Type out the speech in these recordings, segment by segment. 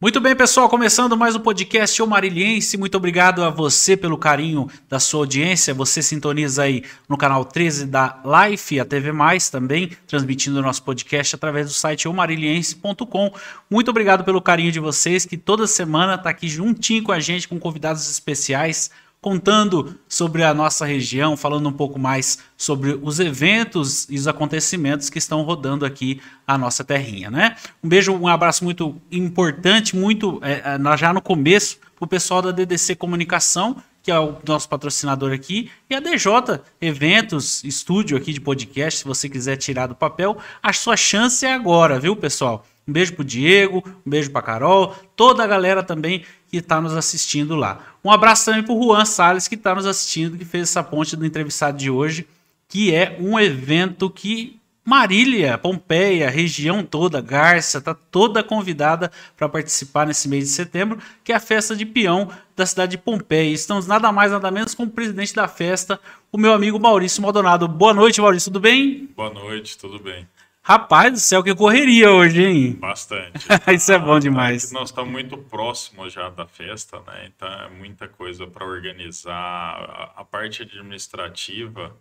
Muito bem, pessoal, começando mais um podcast O Mariliense. Muito obrigado a você pelo carinho da sua audiência. Você sintoniza aí no canal 13 da Life, a TV Mais também, transmitindo o nosso podcast através do site omariliense.com. Muito obrigado pelo carinho de vocês, que toda semana está aqui juntinho com a gente, com convidados especiais contando sobre a nossa região, falando um pouco mais sobre os eventos e os acontecimentos que estão rodando aqui a nossa terrinha, né? Um beijo, um abraço muito importante, muito é, é já no começo, para o pessoal da DDC Comunicação, que é o nosso patrocinador aqui, e a DJ Eventos, estúdio aqui de podcast, se você quiser tirar do papel, a sua chance é agora, viu, pessoal? Um beijo pro Diego, um beijo pra Carol, toda a galera também que está nos assistindo lá. Um abraço também pro Juan Salles, que está nos assistindo, que fez essa ponte do entrevistado de hoje, que é um evento que Marília, Pompeia, região toda, Garça, tá toda convidada para participar nesse mês de setembro, que é a festa de peão da cidade de Pompeia. Estamos nada mais, nada menos com o presidente da festa, o meu amigo Maurício Maldonado. Boa noite, Maurício, tudo bem? Boa noite, tudo bem. Rapaz do céu, que correria hoje, hein? Bastante. Isso é bom demais. nós estamos muito próximos já da festa, né? Então é muita coisa para organizar. A, parte administrativa,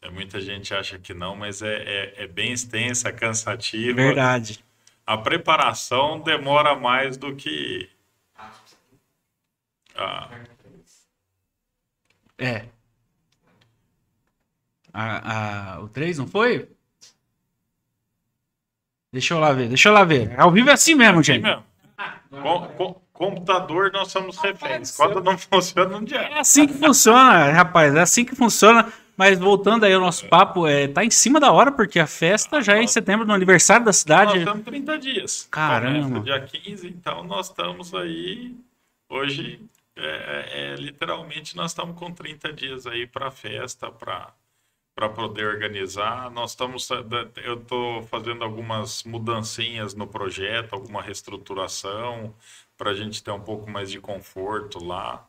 é, muita gente acha que não, mas é, é, é bem extensa, cansativa. Verdade. A preparação demora mais do que. A... É. A, a, o 3 não foi? Deixa eu lá ver, deixa eu lá ver. Ao vivo é assim mesmo, assim gente. Mesmo. Com, com, computador, nós somos reféns. Quando não funciona, não dia. É assim que funciona, rapaz. É assim que funciona. Mas voltando aí ao nosso papo, é, tá em cima da hora, porque a festa já é em setembro, no aniversário da cidade. Nós estamos 30 dias. Caramba. Dia 15, então nós estamos aí. Hoje, é, é, é literalmente, nós estamos com 30 dias aí para a festa, para para poder organizar. Nós estamos, eu estou fazendo algumas mudancinhas no projeto, alguma reestruturação para a gente ter um pouco mais de conforto lá.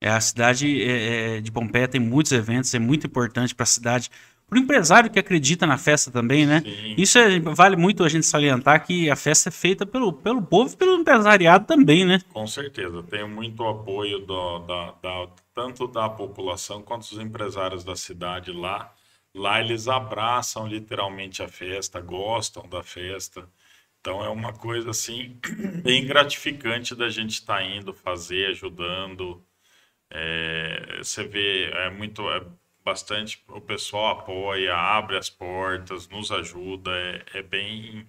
É, a cidade é, é de Pompeia tem muitos eventos, é muito importante para a cidade. Para o empresário que acredita na festa também, né? Sim. Isso é, vale muito a gente salientar que a festa é feita pelo, pelo povo e pelo empresariado também, né? Com certeza. Tenho muito apoio do, da, da, tanto da população quanto dos empresários da cidade lá. Lá eles abraçam literalmente a festa, gostam da festa. Então é uma coisa assim bem gratificante da gente estar tá indo fazer, ajudando. É, você vê, é muito, é bastante, o pessoal apoia, abre as portas, nos ajuda, é, é bem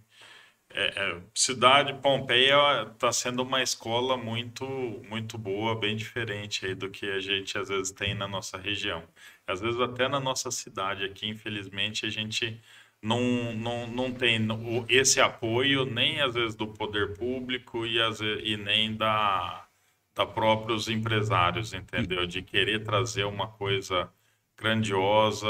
é, é, cidade Pompeia está sendo uma escola muito muito boa, bem diferente aí do que a gente às vezes tem na nossa região. Às vezes até na nossa cidade aqui, infelizmente, a gente não, não, não tem esse apoio nem às vezes do poder público e, às vezes, e nem da, da próprios empresários, entendeu? De querer trazer uma coisa grandiosa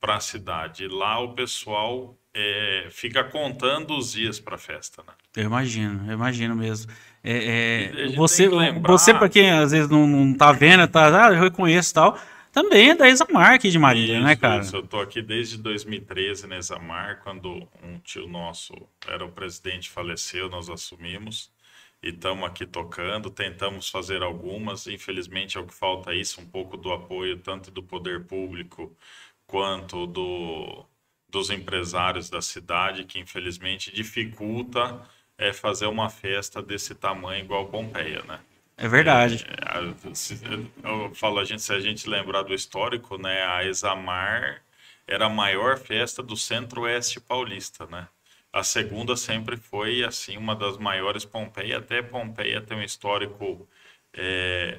para a cidade. Lá o pessoal é, fica contando os dias para a festa, né? Eu imagino, eu imagino mesmo. É, é, você, lembrar... você para quem às vezes não, não tá vendo, tá, ah, eu reconheço tal, também é da Examar aqui de Marília, né, isso, né, cara? Isso, eu tô aqui desde 2013 na Examar, quando um tio nosso era o presidente, faleceu, nós assumimos e estamos aqui tocando, tentamos fazer algumas, infelizmente é o que falta isso, um pouco do apoio tanto do poder público quanto do dos empresários da cidade, que infelizmente dificulta é, fazer uma festa desse tamanho igual Pompeia, né? É verdade. É, se, eu falo, a gente, se a gente lembrar do histórico, né, a Examar era a maior festa do centro-oeste paulista, né? A segunda sempre foi, assim, uma das maiores Pompeia. Até Pompeia tem um histórico é,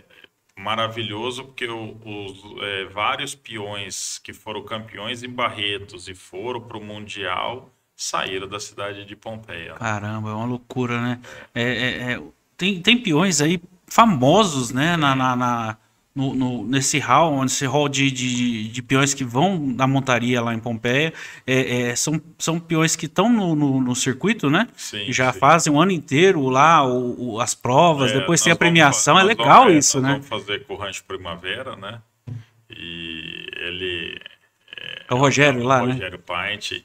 maravilhoso porque o, os é, vários peões que foram campeões em Barretos e foram para o Mundial saíram da cidade de Pompeia. Caramba, é uma loucura, né? É, é, é tem, tem peões aí famosos, né, na, na, na no, no, nesse hall, nesse hall de, de, de, peões que vão da montaria lá em Pompeia, é, é, são, são peões que estão no, no, no, circuito, né? Sim, já sim. fazem um ano inteiro lá o, o as provas, é, depois tem a premiação, vamos, é legal vamos, isso, né? Vamos fazer com o Rancho Primavera, né? E ele... É, o Rogério lá, o né? Rogério Paint,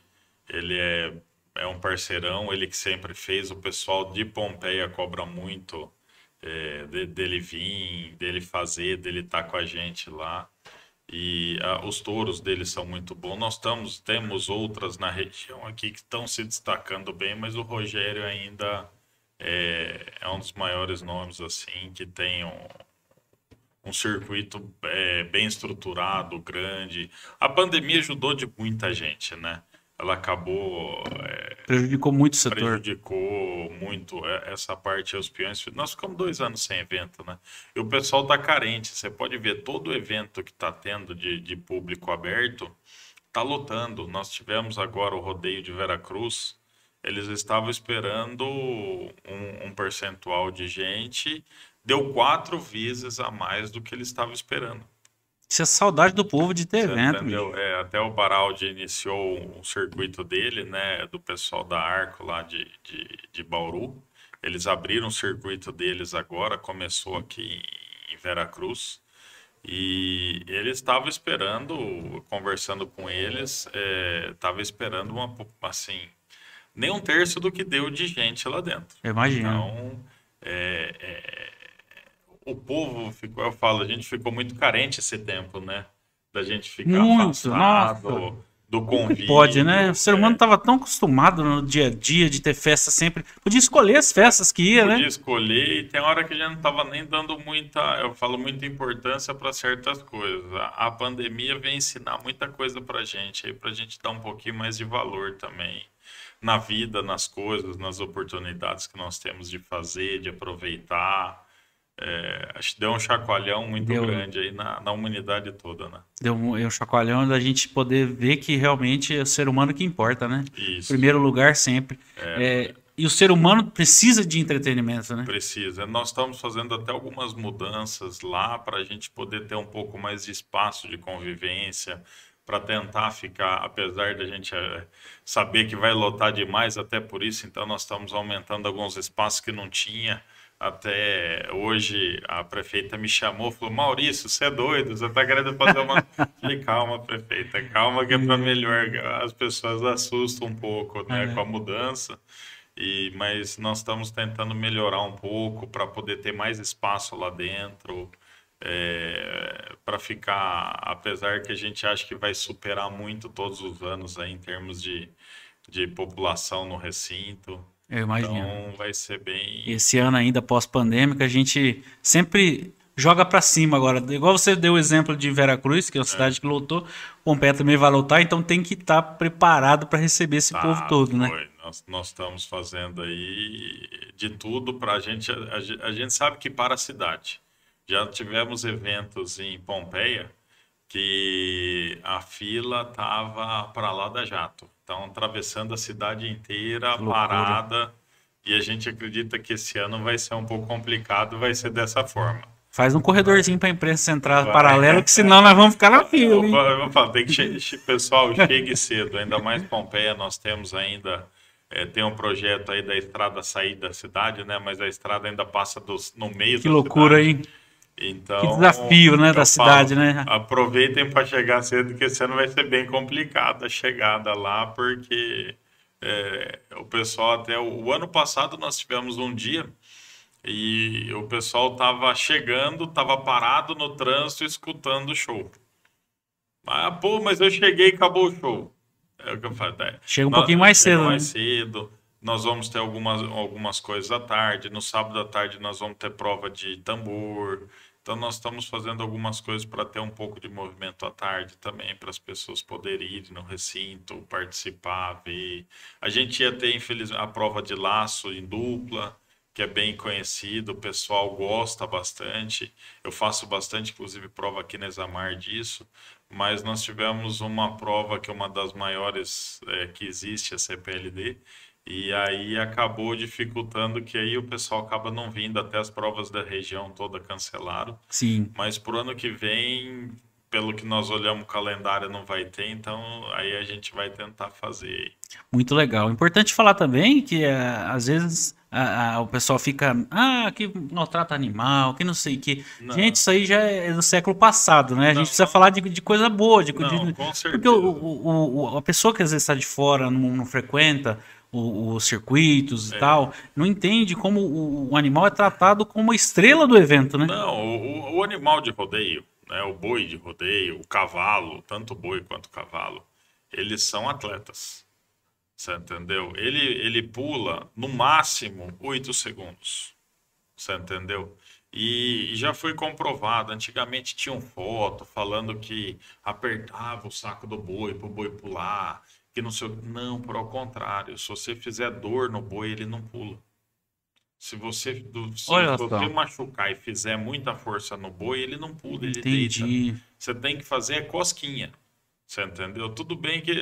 ele é é um parceirão, ele que sempre fez. O pessoal de Pompeia cobra muito é, de, dele vir, dele fazer, dele estar tá com a gente lá. E ah, os touros dele são muito bons. Nós estamos, temos outras na região aqui que estão se destacando bem, mas o Rogério ainda é, é um dos maiores nomes assim que tem um, um circuito é, bem estruturado, grande. A pandemia ajudou de muita gente, né? Ela acabou. É, prejudicou muito o setor. Prejudicou muito é, essa parte os peões. Nós ficamos dois anos sem evento, né? E o pessoal está carente. Você pode ver todo evento que está tendo de, de público aberto, está lotando. Nós tivemos agora o rodeio de Veracruz. Eles estavam esperando um, um percentual de gente, deu quatro vezes a mais do que eles estavam esperando. Isso é saudade do povo de ter Você evento. É, até o Baraldi iniciou um circuito dele, né? Do pessoal da Arco lá de, de, de Bauru. Eles abriram o circuito deles agora, começou aqui em Veracruz. E eles estavam esperando, conversando com eles, estava é, esperando uma, assim, nem um terço do que deu de gente lá dentro. Imagina. Então, é, é o povo ficou, eu falo, a gente ficou muito carente esse tempo, né? Da gente ficar muito, afastado nossa. do convívio. Pode, né? O ser humano estava é. tão acostumado no dia a dia de ter festa sempre. Podia escolher as festas que ia, Podia né? Podia escolher e tem hora que a gente não estava nem dando muita, eu falo, muita importância para certas coisas. A, a, pandemia vem ensinar muita coisa para gente aí, para a gente dar um pouquinho mais de valor também na vida, nas coisas, nas oportunidades que nós temos de fazer, de aproveitar. É, acho que deu um chacoalhão muito deu, grande aí na, na humanidade toda, né? Deu um, um chacoalhão da gente poder ver que realmente é o ser humano que importa, né? Isso. Primeiro lugar sempre. É, é, e o ser humano precisa de entretenimento, né? Precisa. Nós estamos fazendo até algumas mudanças lá para a gente poder ter um pouco mais de espaço de convivência, para tentar ficar, apesar da gente é, saber que vai lotar demais, até por isso, então nós estamos aumentando alguns espaços que não tinha até hoje a prefeita me chamou falou: Maurício, você é doido, você está querendo fazer uma. Falei: calma, prefeita, calma, que é para melhor. As pessoas assustam um pouco né, é. com a mudança. E, mas nós estamos tentando melhorar um pouco para poder ter mais espaço lá dentro, é, para ficar, apesar que a gente acha que vai superar muito todos os anos aí, em termos de, de população no recinto. Eu imagino. Então vai ser bem. Esse ano ainda pós-pandêmica, a gente sempre joga para cima agora. Igual você deu o exemplo de Veracruz, que é uma é. cidade que lotou, Pompeia também vai lotar, então tem que estar tá preparado para receber esse tá, povo todo, né? Nós, nós estamos fazendo aí de tudo para a gente. A gente sabe que para a cidade. Já tivemos eventos em Pompeia que a fila tava para lá da jato. Então, atravessando a cidade inteira, parada. E a gente acredita que esse ano vai ser um pouco complicado, vai ser dessa forma. Faz um corredorzinho para a imprensa entrar vai. paralelo, que senão nós vamos ficar na fila. Hein? Eu, eu, tem que pessoal, chegue cedo. Ainda mais Pompeia, nós temos ainda é, tem um projeto aí da estrada sair da cidade, né? Mas a estrada ainda passa dos, no meio que loucura, cidade. hein? Então, que desafio, né, da cidade, né? Aproveitem para chegar cedo, que esse ano vai ser bem complicado a chegada lá, porque é, o pessoal até o, o, ano passado nós tivemos um dia e o pessoal estava chegando, estava parado no trânsito escutando o show. Ah, pô, mas eu cheguei e acabou o show. É o que eu falo. É, Chega um nós, pouquinho mais cedo, mais né? cedo. Nós vamos ter algumas, algumas coisas à tarde. No sábado à tarde nós vamos ter prova de tambor. Então nós estamos fazendo algumas coisas para ter um pouco de movimento à tarde também, para as pessoas poderem ir no recinto, participar, ver. A gente ia ter, infelizmente, a prova de laço em dupla, que é bem conhecido, o pessoal gosta bastante. Eu faço bastante, inclusive, prova aqui na Examar disso, mas nós tivemos uma prova que é uma das maiores é, que existe, a CPLD, e aí acabou dificultando que aí o pessoal acaba não vindo até as provas da região toda cancelaram. Sim. Mas pro ano que vem, pelo que nós olhamos o calendário não vai ter, então aí a gente vai tentar fazer. Muito legal. Importante falar também que é, às vezes a, a, o pessoal fica, ah, que maltrata animal, que não sei o que. Não. Gente, isso aí já é do século passado, né? A gente precisa falar de, de coisa boa, de, não, de, com certeza. Porque o, o, o, a pessoa que às vezes está de fora, não, não frequenta, os circuitos e é. tal, não entende como o, o, animal é tratado como estrela do evento, né? Não, o, o animal de rodeio, né, o boi de rodeio, o cavalo, tanto o boi quanto o cavalo, eles são atletas. Você entendeu? Ele, ele pula no máximo 8 segundos. Você entendeu? E, já foi comprovado. Antigamente tinham foto falando que apertava o saco do boi para o boi pular. Que não sei Não, por ao contrário. Se você fizer dor no boi, ele não pula. Se você, se você machucar e fizer muita força no boi, ele não pula, ele Entendi. deita. Você tem que fazer cosquinha. Você entendeu? Tudo bem que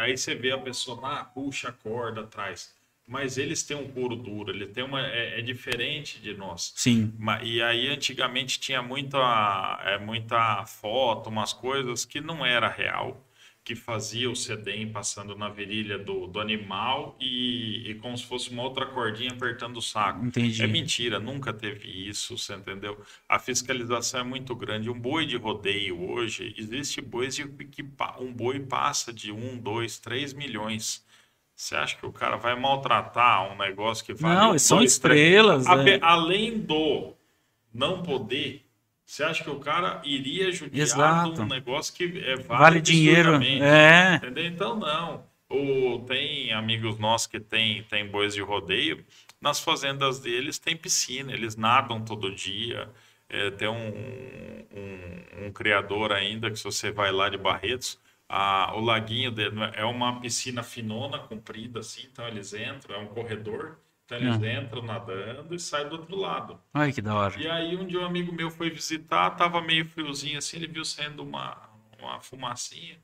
aí você vê a pessoa, ah, puxa a corda atrás. Mas eles têm um couro duro, ele tem uma. É, é diferente de nós. Sim. E aí antigamente tinha muita, é, muita foto, umas coisas que não era real que fazia o sedem passando na virilha do, do animal e, e, como se fosse uma outra cordinha apertando o saco. Entendi. É mentira, nunca teve isso, você entendeu? A fiscalização é muito grande. Um boi de rodeio hoje, existe bois de, que um boi passa de 1, 2, 3 milhões. Você acha que o cara vai maltratar um negócio que vale Não, são estrelas. É. Além do não poder você acha que o cara iria judiar Exato. de um negócio que é, vale, vale dinheiro? É. Entendeu? Então, não. O, tem amigos nossos que tem, tem bois de rodeio. Nas fazendas deles tem piscina, eles nadam todo dia. É, tem um, um, um, criador ainda que se você vai lá de Barretos, a, o laguinho dele é uma piscina finona, comprida assim, então eles entram, é um corredor. Então eles ah. entram nadando e saem do outro lado. Ai, que da hora. E aí um dia um amigo meu foi visitar, tava meio friozinho assim, ele viu saindo uma, uma fumacinha.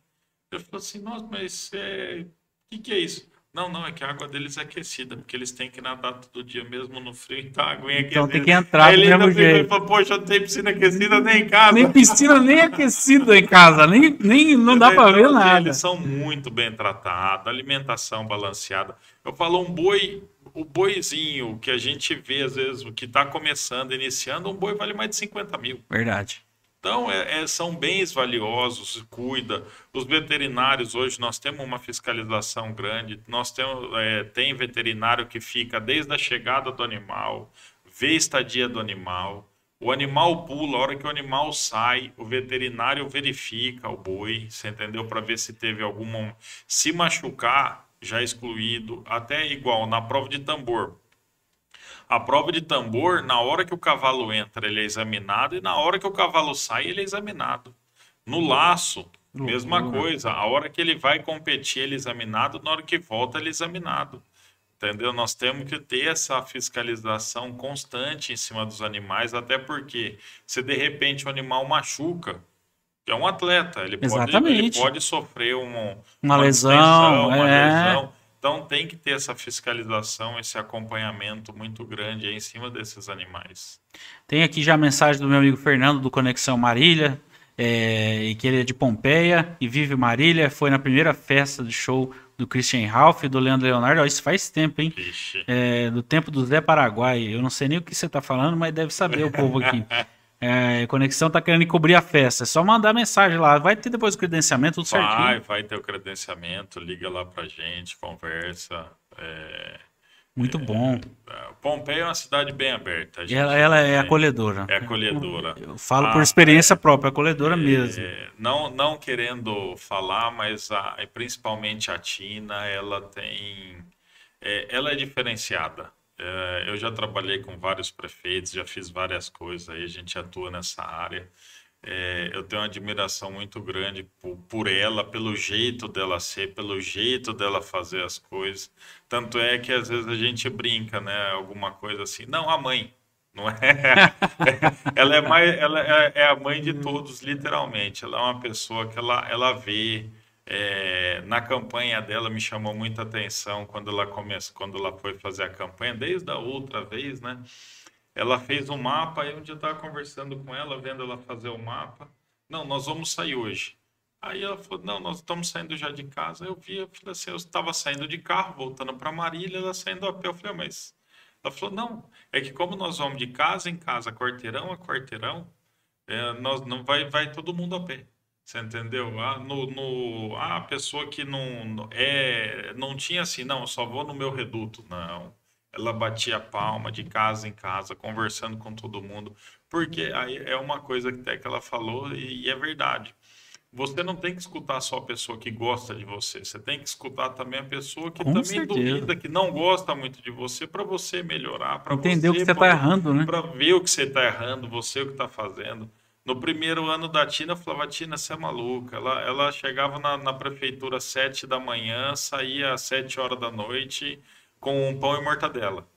Ele falou assim, nossa, mas é... o que, que é isso? Não, não, é que a água deles é aquecida, porque eles têm que nadar todo dia mesmo no frio, então a água é aquecida. Então tem que entrar do mesmo jeito. Ele falou, poxa, não tem piscina aquecida nem em casa. Nem piscina nem aquecida em casa, nem, nem não dá para ver nada. Eles são muito bem tratados, alimentação balanceada. Eu falo, um boi o boizinho que a gente vê, às vezes, o que está começando, iniciando, um boi vale mais de 50 mil. Verdade. Então, é, é, são bens valiosos, cuida. Os veterinários, hoje, nós temos uma fiscalização grande, nós temos, é, tem veterinário que fica desde a chegada do animal, vê a estadia do animal, o animal pula, a hora que o animal sai, o veterinário verifica o boi, você entendeu? Para ver se teve alguma. Se machucar, já excluído, até igual na prova de tambor. A prova de tambor, na hora que o cavalo entra, ele é examinado, e na hora que o cavalo sai, ele é examinado. No laço, mesma coisa. A hora que ele vai competir, ele é examinado, na hora que volta, ele é examinado. Entendeu? Nós temos que ter essa fiscalização constante em cima dos animais, até porque se de repente o animal machuca, é um atleta, ele, pode, ele pode sofrer um, uma, uma, lesão, uma é. lesão. Então tem que ter essa fiscalização, esse acompanhamento muito grande em cima desses animais. Tem aqui já a mensagem do meu amigo Fernando do Conexão Marília, é, que ele é de Pompeia e vive Marília, foi na primeira festa do show do Christian Ralph e do Leandro Leonardo. isso faz tempo, hein? É, do tempo do Zé Paraguai. Eu não sei nem o que você está falando, mas deve saber o povo aqui. É, conexão tá querendo cobrir a festa. É só mandar mensagem lá. Vai ter depois o credenciamento, tudo vai, certinho. Vai, vai ter o credenciamento. Liga lá pra gente, conversa. É, Muito é, bom. Pompeia é uma cidade bem aberta. Ela, ela, é acolhedora. É acolhedora. Eu, eu falo ah, por experiência própria, é acolhedora mesmo. Não, não querendo falar, mas a, principalmente a Tina, ela tem. ela é diferenciada é, eu já trabalhei com vários prefeitos, já fiz várias coisas aí, a gente atua nessa área. É, eu tenho uma admiração muito grande por, por, ela, pelo jeito dela ser, pelo jeito dela fazer as coisas. Tanto é que às vezes a gente brinca, né? Alguma coisa assim. Não, a mãe. Não é? ela é, mais, ela é, é a mãe de todos, literalmente. Ela é uma pessoa que ela, ela vê, é, na campanha dela me chamou muita atenção quando ela começou, quando ela foi fazer a campanha, desde a outra vez, né? Ela fez um mapa, aí um dia eu estava conversando com ela, vendo ela fazer o mapa. Não, nós vamos sair hoje. Aí ela falou, não, nós estamos saindo já de casa. Eu vi, eu falei assim, eu estava saindo de carro, voltando para Marília, ela saindo a pé. Eu falei, ah, mas... Ela falou, não, é que como nós vamos de casa em casa, quarteirão a quarteirão, é, nós, não vai, vai todo mundo a pé. Você entendeu? Ah, no, no, ah, a pessoa que não é, não tinha assim, não, eu só vou no meu reduto, não. Ela batia palma de casa em casa, conversando com todo mundo, porque aí é uma coisa que até que ela falou e, e é verdade. Você não tem que escutar só a pessoa que gosta de você, você tem que escutar também a pessoa que Com também certeza. duvida, que não gosta muito de você, para você melhorar, para Entender o que você está errando, né? para ver o que você está errando, você o que está fazendo. No primeiro ano da Tina, eu falava, Tina, você é maluca. Ela, ela chegava na, na prefeitura às sete da manhã, saía às sete horas da noite com um pão e mortadela.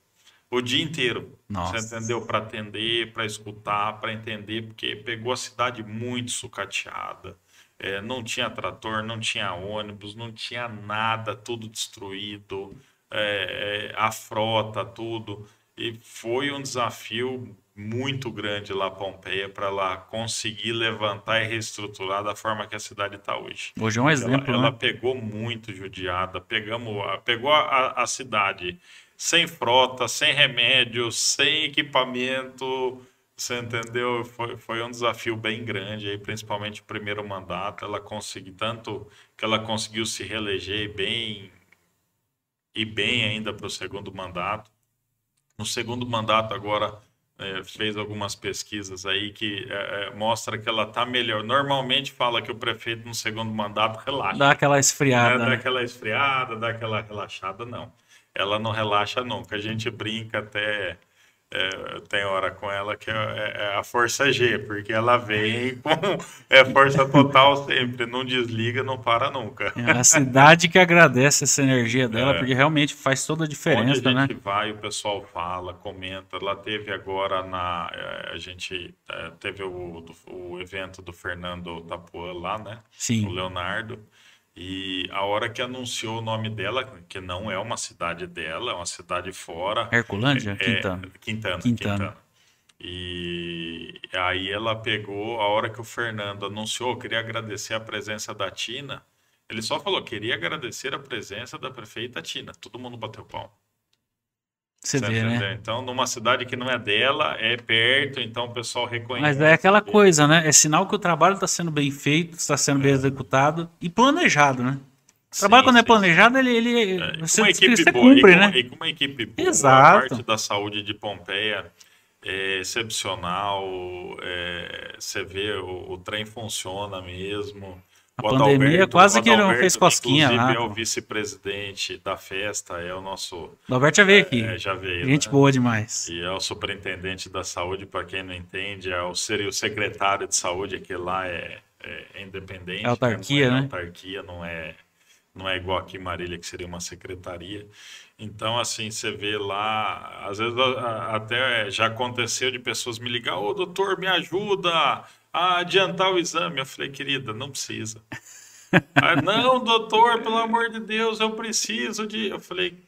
O dia inteiro. Nossa. Você entendeu? Para atender, para escutar, para entender, porque pegou a cidade muito sucateada. É, não tinha trator, não tinha ônibus, não tinha nada, tudo destruído, é, é, a frota, tudo. E foi um desafio muito grande lá Pompeia para ela conseguir levantar e reestruturar da forma que a cidade está hoje. Hoje é um Ela, exemplo, ela né? pegou muito judiada, pegamos, pegou a, a cidade sem frota, sem remédio, sem equipamento, você entendeu? Foi, foi um desafio bem grande aí, principalmente o primeiro mandato. Ela conseguiu tanto que ela conseguiu se reeleger bem e bem ainda para o segundo mandato. No segundo mandato agora é, fez algumas pesquisas aí que é, é, mostra que ela está melhor. Normalmente fala que o prefeito no segundo mandato relaxa, Dá aquela né? esfriada. dá né? aquela esfriada, dá aquela relaxada, não. Ela não relaxa nunca. A gente brinca até é, tem hora com ela que é, é a força G, porque ela vem com é força total sempre, não desliga, não para nunca. É a cidade que agradece essa energia dela, É. porque realmente faz toda a Onde diferença, a né? gente vai, o pessoal fala, comenta. Ela teve agora na. eh, A gente eh, teve o, o evento do Fernando Tapuã lá, né? O Sim. Leonardo. E a hora que anunciou o nome dela, que não é uma cidade dela, é uma cidade fora. Herculândia? é, Quintana. Quintana. Quintana. Quintana. E aí ela pegou, a hora que o Fernando anunciou, queria agradecer a presença da Tina. Ele só falou, queria agradecer a presença da prefeita Tina. Todo mundo bateu pau. Você vê, né? entendeu? Então, numa cidade que não é dela, é perto, então o pessoal reconhece. Mas é aquela coisa, né? É sinal que o trabalho está sendo bem feito, está sendo bem executado e planejado, né? O trabalho Sim, quando é sim, planejado, ele, ele É, com você, uma equipe você boa, cumpre, e com, né? e com uma equipe boa, Exato. a parte da saúde de Pompeia é excepcional, é, você vê, o, o trem funciona mesmo. A O pandemia Adalberto- quase o que não Adalberto, fez cosquinha inclusive, lá, é o vice-presidente da festa, é o nosso... O Alberto já veio aqui. é, já veio, Gente né? boa demais. E é o superintendente da saúde, para quem não entende, é o, seria o secretário de saúde, que lá é, é- é independente. É autarquia, não é né? autarquia, não é, não é igual aqui em Marília, que seria uma secretaria. Então, assim, você vê lá, às vezes até já aconteceu de pessoas me ligar, ô doutor, me ajuda a adiantar o exame. Eu falei, querida, não precisa. Ah, não, doutor, pelo amor de Deus, eu preciso de. Eu falei,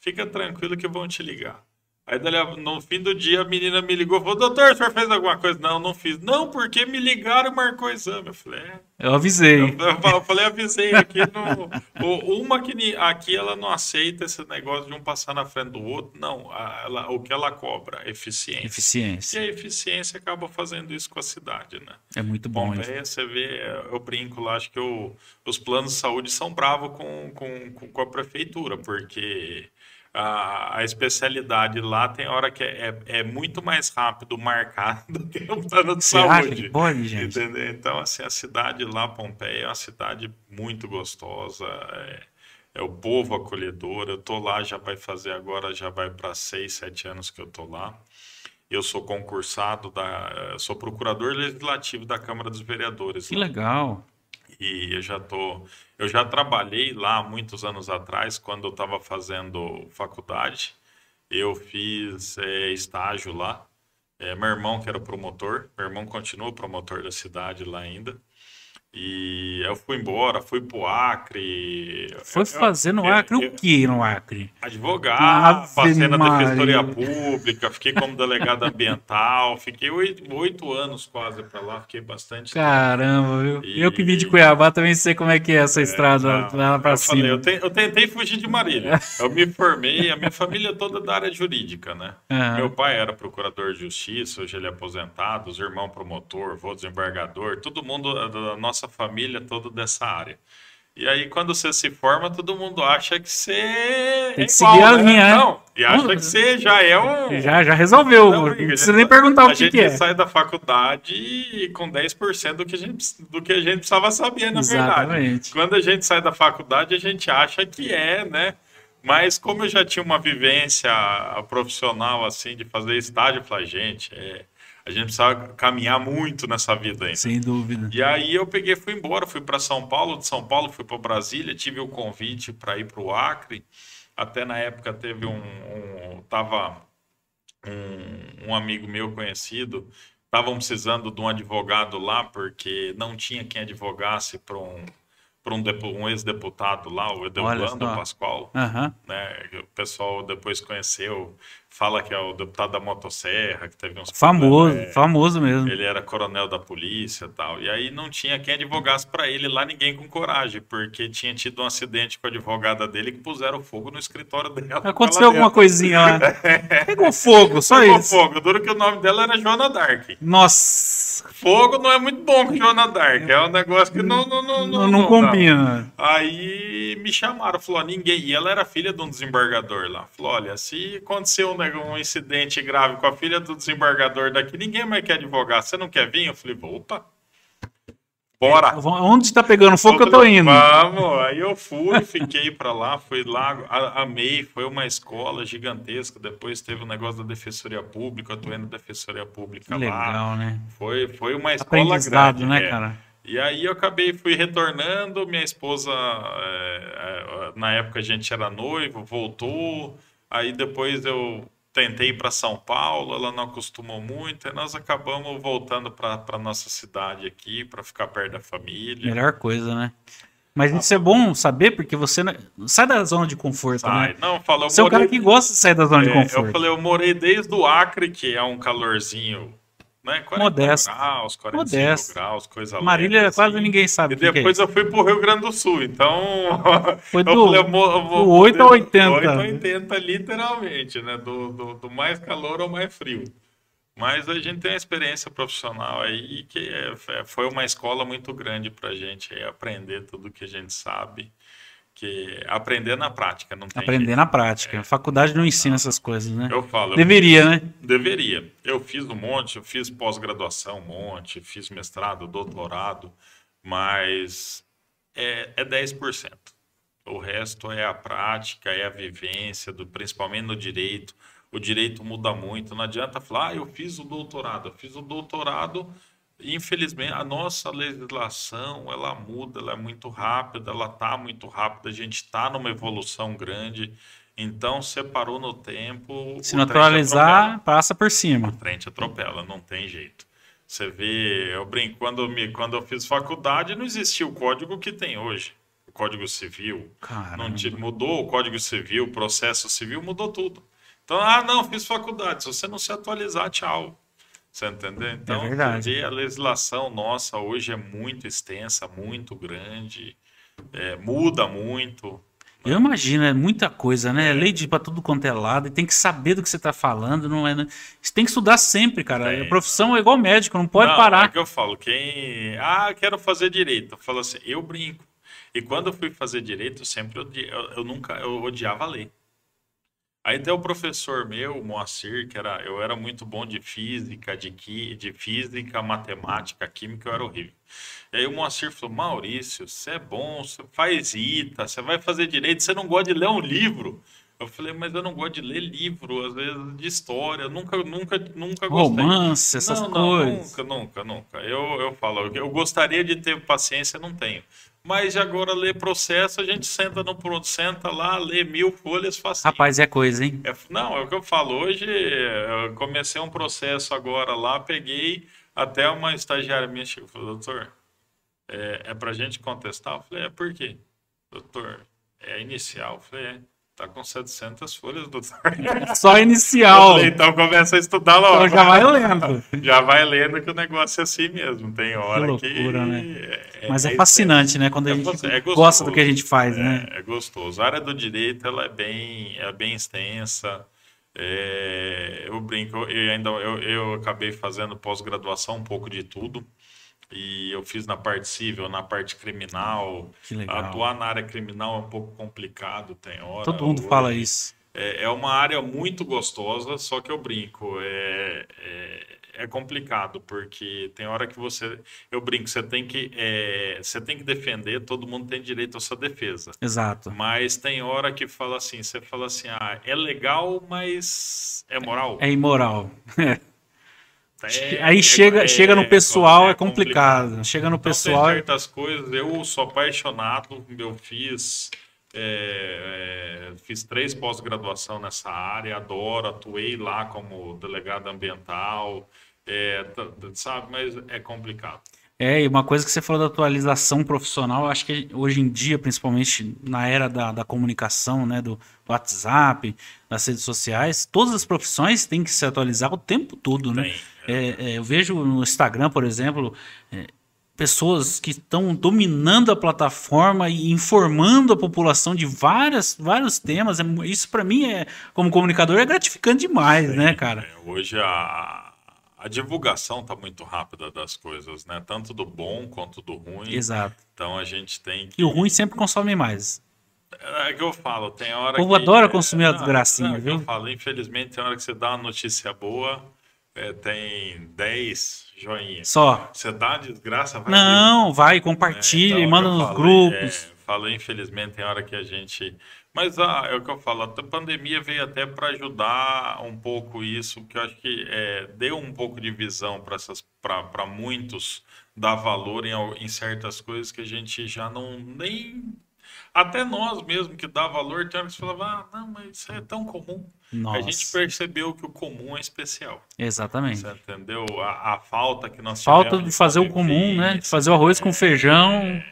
fica tranquilo que vão te ligar. Aí no fim do dia a menina me ligou e falou, doutor, o senhor fez alguma coisa? Não, não fiz. Não, porque me ligaram e marcou o exame. Eu falei, é. Eu avisei. Eu, eu falei, avisei aqui no. o- Uma que aqui ela não aceita esse negócio de um passar na frente do outro. Não, ela- o que ela cobra? Eficiência. E Eficiência. a eficiência acaba fazendo isso com a cidade, né? É muito bom isso. Pompeia, você vê, eu brinco lá, acho que o- os planos de saúde são bravos com, com- com a prefeitura, porque a, a especialidade lá tem hora que é, é, é muito mais rápido marcar do que o plano de Você saúde. que pode, gente? Entendeu? Então, assim, a cidade lá, Pompeia, é uma cidade muito gostosa, é, é o povo acolhedor. Eu tô lá, já vai fazer agora, já vai para seis, sete anos que eu tô lá. Eu sou concursado da, sou procurador legislativo da Câmara dos Vereadores. Que lá. legal. E eu já tô, eu já trabalhei lá muitos anos atrás, quando eu estava fazendo faculdade. Eu fiz eh, estágio lá. Eh, meu irmão que era promotor, meu irmão continua promotor da cidade lá ainda. E eu fui embora, fui pro Acre. Foi fazer no Acre eu- o que no Acre? Advogado, Ave passei na Defensoria Maria. Pública, fiquei como delegado ambiental, fiquei oito, oito anos quase para lá, fiquei bastante. Caramba, viu? E- Eu que vim de Cuiabá também sei como é que é essa estrada Não, lá pra eu falei, cima. eu, te- eu tentei fugir de Marília. Eu me formei, a minha família é toda da área jurídica, né? Aham. Meu pai era procurador de justiça, hoje ele é aposentado, os irmãos promotor, vô desembargador, todo mundo da nossa nossa família toda dessa área. E aí, quando você se forma, todo mundo acha que você Tem é que igual, seguir a né? linha, né? Não, e acha que você já é um... Já, já resolveu. Não, Não, precisa a nem gente- perguntar o a que, gente que é. sai da faculdade com 10% do que, a gente, do que a gente precisava saber, na verdade. Exatamente. Quando a gente sai da faculdade, a gente acha que é, né? Mas como eu já tinha uma vivência profissional, assim, de fazer estágio, eu falei, gente, é, a gente precisava caminhar muito nessa vida ainda. Sem dúvida. E aí eu peguei, fui embora, fui para São Paulo, de São Paulo fui para Brasília, tive o convite para ir para o Acre. Até na época teve um, um tava um, um amigo meu conhecido, estavam precisando de um advogado lá porque não tinha quem advogasse para um para um, um ex-deputado lá, o só. Pascoal, Aham. né? O pessoal depois conheceu, fala que é o deputado da motosserra, que teve uns Famoso, problemas, é, famoso mesmo. ele era coronel da polícia e tal. E aí não tinha quem advogasse para ele lá, ninguém com coragem, porque tinha tido um acidente com a advogada dele que puseram fogo no escritório dela. Aconteceu alguma dentro. coisinha lá. Pegou fogo, só Pegou isso. fogo. Duro que o nome dela era Joana Dark. Nossa, Fogo não é muito bom com Joana Dark. É um negócio que não, não, não, não, não combina. Aí me chamaram, falou, ninguém. E ela era filha de um desembargador lá. Falou, olha, se aconteceu um, um incidente grave com a filha do desembargador daqui, ninguém mais quer advogar. Você não quer vir? Eu falei, opa. Bora. Onde tá pegando fogo que eu tô indo? Vamos. Aí eu fui, fiquei pra lá, fui lá, amei. Foi uma escola gigantesca. Depois teve o negócio da Defensoria Pública, atuei na Defensoria Pública Que lá. legal, né? Foi, foi uma escola grande. né, é. cara? E aí eu acabei, fui retornando, minha esposa, é, é, na época a gente era noivo, voltou, aí depois eu tentei ir para São Paulo, ela não acostumou muito, e nós acabamos voltando para nossa cidade aqui, para ficar perto da família. Melhor coisa, né? Mas isso é bom saber, porque você sai da zona de conforto, Sai. né? Não, falou, eu Você é um cara morei- que gosta de sair da zona de é, conforto. Eu falei, eu morei desde o Acre, que é um calorzinho, né, 40 Modesto. graus, 45 Modesto. graus, coisa Marília leve, quase assim. ninguém sabe E é depois isso. eu fui pro Rio Grande do Sul, então. Foi eu do- falei, eu vou, eu vou do 8 a poder- 80. 8 a 80, literalmente, né? Do, do, do mais calor ao mais frio. Mas a gente tem uma experiência profissional aí que é- é- foi uma escola muito grande pra gente aí, aprender tudo que a gente sabe. Que aprender na prática, não tem Aprender jeito. na prática. A faculdade não ensina essas coisas, né? Eu falo, eu Deveria, né? Deveria. Eu fiz um monte, eu fiz pós-graduação um monte, fiz mestrado, doutorado, mas é, é 10%. O resto é a prática, é a vivência, do, principalmente no direito. O direito muda muito. Não adianta falar, ah, eu fiz o doutorado. Eu fiz o doutorado, infelizmente, a nossa legislação, ela muda, ela é muito rápida, ela está muito rápida, a gente está numa evolução grande. Então, separou no tempo. Se atualizar, passa por cima. trem te atropela, não tem jeito. Você vê, eu brinco, quando, eu me, quando eu fiz faculdade, não existia o código que tem hoje. O Código Civil. Caramba. Não te, mudou o Código Civil, o processo civil, mudou tudo. Então, ah, não, fiz faculdade. Se você não se atualizar, tchau. Você entendeu? Então, verdade. você vê, a legislação nossa hoje é muito extensa, muito grande, é, muda muito. Eu imagino, é muita coisa, né? É lei de pra tudo quanto é lado, e tem que saber do que você tá falando, não é? né? Você tem que estudar sempre, cara. Tem. A profissão é igual médico, não pode Não, parar. É que eu falo, quem. Ah, quero fazer direito. Eu falo assim, eu brinco. E quando eu fui fazer direito, eu sempre odi... eu, eu nunca eu odiava a lei. Aí tem o professor meu, Moacir, que era, eu era muito bom de física, de, qui, de física, matemática, química, eu era horrível. E aí o Moacir falou, Maurício, você é bom, você faz ITA, você vai fazer direito, você não gosta de ler um livro. Eu falei, mas eu não gosto de ler livro, às vezes de história, nunca, nunca, nunca gostei. Romance, essas não, coisas. Não, nunca, nunca, nunca. Eu, eu falo, eu gostaria de ter paciência, não tenho. Mas agora ler processo, a gente senta no pronto, senta lá, lê mil folhas, faz Rapaz, é coisa, hein? é, não, é o que eu falo. Hoje eu comecei um processo agora lá, peguei até uma estagiária minha chegou e falou, doutor, é, é pra gente contestar? Eu falei, é por quê? Doutor, é inicial. Eu falei, é, tá com 700 folhas, doutor. Só inicial. falei, então começa a estudar logo. Então já vai lendo. Já vai lendo que o negócio é assim mesmo. Tem hora que. loucura, né? é- Mas é é fascinante, né? Quando a É gente gostoso, é gosta do que a gostoso. gente faz, né? É, é gostoso. A área do direito ela é bem, é bem extensa. É, eu brinco, eu ainda eu, eu acabei fazendo pós-graduação um pouco de tudo. E eu fiz na parte civil, na parte criminal. Que legal. Atuar na área criminal é um pouco complicado, tem hora. Todo mundo Hoje fala isso. É, é uma área muito gostosa, só que eu brinco. É, é, é complicado, porque tem hora que você. Eu brinco, você tem que. é, você tem que defender, todo mundo tem direito à sua defesa. Exato. Mas tem hora que fala assim, você fala assim, ah, é legal, mas é moral. É imoral. É- Aí é- chega, é- chega no pessoal, é, é complicado. complicado. Chega no Então, pessoal. tem certas coisas, eu sou apaixonado, eu fiz, é, é, fiz três pós-graduação nessa área, adoro, atuei lá como delegado ambiental, é, sabe, mas é complicado. É, e uma coisa que você falou da atualização profissional, acho que hoje em dia, principalmente na era da, da comunicação, né, do WhatsApp, das redes sociais, todas as profissões têm que se atualizar o tempo todo, né? É, é, eu vejo no Instagram, por exemplo, é, pessoas que estão dominando a plataforma e informando a população de várias, vários temas. É isso para mim é, como comunicador, é gratificante demais, né, cara? É, hoje a, a divulgação está muito rápida das coisas, né? Tanto do bom quanto do ruim. Exato. Então a gente tem que. E o ruim sempre consome mais. É que eu falo, tem hora O povo que- adora consumir é que Eu viu? falo, infelizmente, tem hora que você dá uma notícia boa, é, tem 10 joinhas. Só. Você dá uma desgraça, vai Não, vai, compartilha É, então, manda é que nos falei, grupos. É, falo, infelizmente, tem hora que a gente. Mas ah, é o que eu falo, a pandemia veio até para ajudar um pouco isso, que eu acho que é, deu um pouco de visão para muitos dar valor em, em certas coisas que a gente já não nem. Até nós mesmo que dá valor, tem hora que você falava, ah, não, mas isso é tão comum. A gente Nossa, percebeu que o comum é especial. exatamente. Você entendeu? A, a falta que nós Falta de fazer o comum, né? De fazer o arroz com feijão,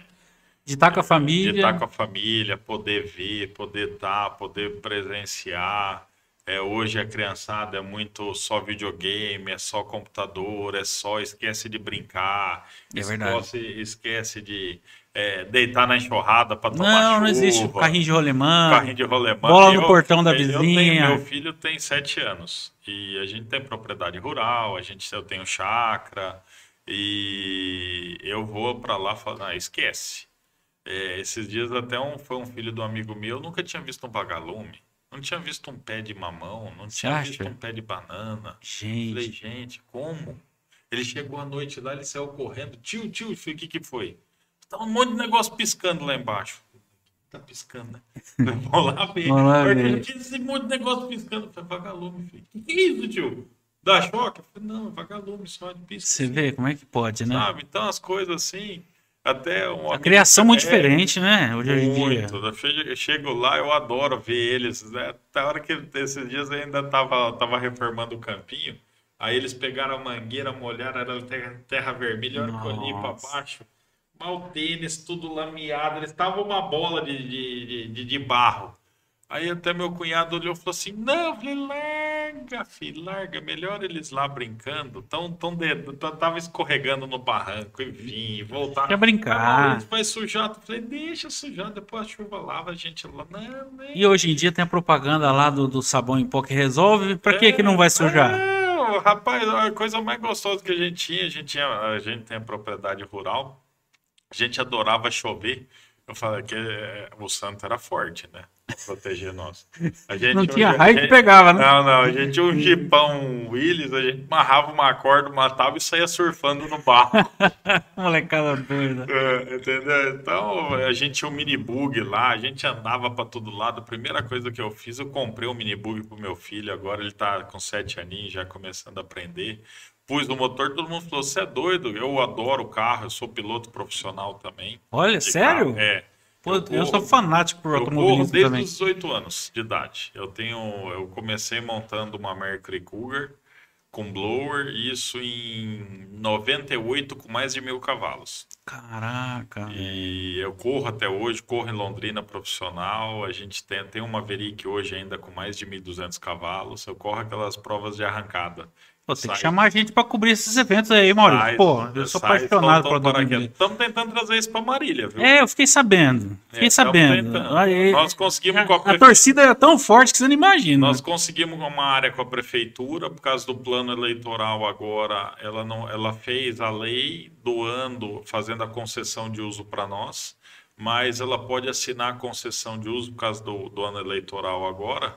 de estar com a de família. estar com a família, poder ver, poder estar, poder presenciar. É, hoje a criançada é muito só videogame, é só computador, é só esquece de brincar, É verdade. esquece, esquece de é, deitar na enxurrada para tomar Não, chuva. não existe. Carrinho de rolemã. carrinho de rolemã. bola no Eu- portão da eu tenho- vizinha. meu filho tem sete anos e a gente tem propriedade rural, a gente eu tenho chácara e eu vou para lá falar, ah, esquece. É, esses dias até um, foi um filho do amigo meu, eu nunca tinha visto um vagalume, não tinha visto um pé de mamão, não Você tinha acha? visto um pé de banana. Falei, Gente, gente, como? Ele chegou à noite lá, ele saiu correndo, tio, tio, o que que foi? Tá um monte de negócio piscando lá embaixo. Tá piscando, né? Vou lá ver. Vou lá ver. esse monte de negócio piscando. Eu falei, vagalume, filho. O que, é isso, tio? Dá choque? Eu falei, não, é vagalume, só de pisca. você vê como é que pode, né? Sabe? Então as coisas assim, até um A criação muito é, diferente, né? Hoje em dia. muito. Eu chego- lá, eu adoro ver eles. Né? Até a hora que esses dias eu ainda tava, tava reformando o campinho. Aí eles pegaram a mangueira, molharam, era terra, terra vermelha, a hora que eu olhei pra baixo. Mal tênis, tudo lameado. Eles estavam uma bola de, de, de, de- barro. Aí até meu cunhado olhou e falou assim: Não, falei, larga, filho, larga. Melhor eles lá brincando. Tão, tão de, tão- tava escorregando no barranco, enfim, voltar. Quer brincar. Ah, isso vai sujar. Eu falei, deixa sujar, depois a chuva lava a gente lá. Não, nem. E hoje em dia tem a propaganda lá do, do sabão em pó que resolve. Pra que que não vai sujar? Não, rapaz, a coisa mais gostosa que a gente tinha, a gente, tinha, a gente tem a propriedade rural, a gente adorava chover. Eu falei que eh, o santo era forte, né? Proteger nós. A gente, Não tinha raio que pegava, né? Não, não, a gente tinha um jipão Willis, a gente amarrava uma corda, matava e saía surfando no barro. Molecada doida. É, entendeu? Então, a gente tinha um mini bug lá, a gente andava para todo lado. A primeira coisa que eu fiz, eu comprei um mini bug pro meu filho. Agora ele tá com sete aninhos, já começando a aprender. Pus no motor, todo mundo falou: Você é doido? Eu adoro carro, eu sou piloto profissional também. Olha, sério? carro. É. Pô, eu corro- sou fanático por eu automobilismo desde também. os 18 anos de idade. Eu tenho, eu comecei montando uma Mercury Cougar com blower, isso em 98 com mais de mil cavalos. Caraca. E eu corro até hoje, corro em Londrina profissional. A gente tem, tem uma Maverick hoje ainda com mais de 1.200 cavalos. Eu corro aquelas provas de arrancada. Pô, tem Sai. que chamar a gente pra cobrir esses eventos aí, Maurício. Sai, Pô, eu sou sai, apaixonado por automobilismo. Estamos tentando trazer isso para Marília, viu? É, eu fiquei sabendo. Fiquei É, sabendo. Aí, Nós conseguimos com a a, a prefe- torcida é tão forte que você não imagina. Nós conseguimos uma área com a prefeitura por causa do plano eleitoral agora. Ela não, ela fez a lei doando, fazendo a concessão de uso para nós, mas ela pode assinar a concessão de uso por causa do, do ano eleitoral agora.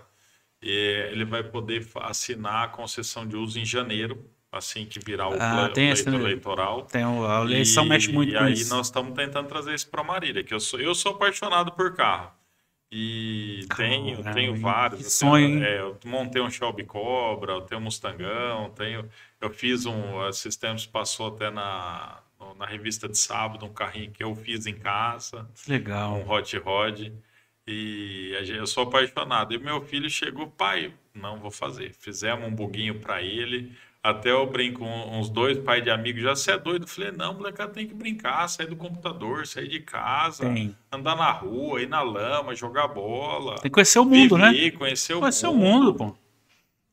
E ele vai poder assinar a concessão de uso em janeiro, assim que virar o Ah, tem esse- eleitoral. Tem, a eleição E- mexe muito e com aí isso. nós estamos tentando trazer isso para Marília, que eu sou, eu sou apaixonado por carro. E tenho, Caramba, tenho hein? vários. Que eu sonho, tenho- é, eu montei um Shelby Cobra, eu tenho um Mustangão, tenho, eu fiz um, esses tempos passou até na, na revista de sábado, um carrinho que eu fiz em casa, Legal. um Hot Rod. E eu sou apaixonado. E meu filho chegou, pai, não vou fazer. Fizemos um buguinho para ele. Até eu brinco com uns dois pais de amigos, já você é doido? Eu falei, não, molecada tem que brincar, sair do computador, sair de casa, Tem. andar na rua, ir na lama, jogar bola. Tem que conhecer o mundo, né? viver, Conhecer o Conhecer o mundo. mundo, pô.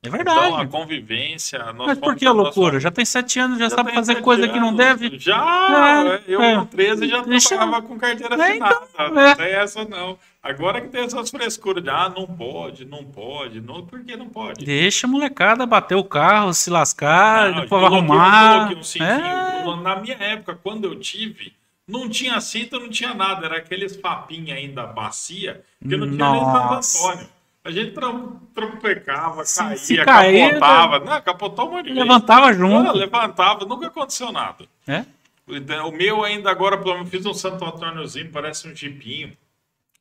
É verdade. Então, a convivência. Mas por que a nós loucura? Já tem sete anos, já, já sabe fazer coisa que não anos. deve. Já! É, eu é. com 13 já Deixa- trabalhava com carteira É, assinada. então, não é. tem essa não. Agora que tem essas frescuras de ah, não pode, não pode, não, por que não pode? Deixa a molecada bater o carro, se lascar, Não, depois arrumar. um cintinho. É. Na minha época, quando eu tive, não tinha cinto, não tinha nada. Era aqueles papinhos ainda bacia, que não tinha nem Santo Nossa. Antônio. A gente Se- caía, se capotava. Não, capotou um monte de. Levantava Ah, junto. levantava, nunca aconteceu nada. É? O meu ainda agora, pelo menos, fiz um Santo Antôniozinho, parece um jipinho.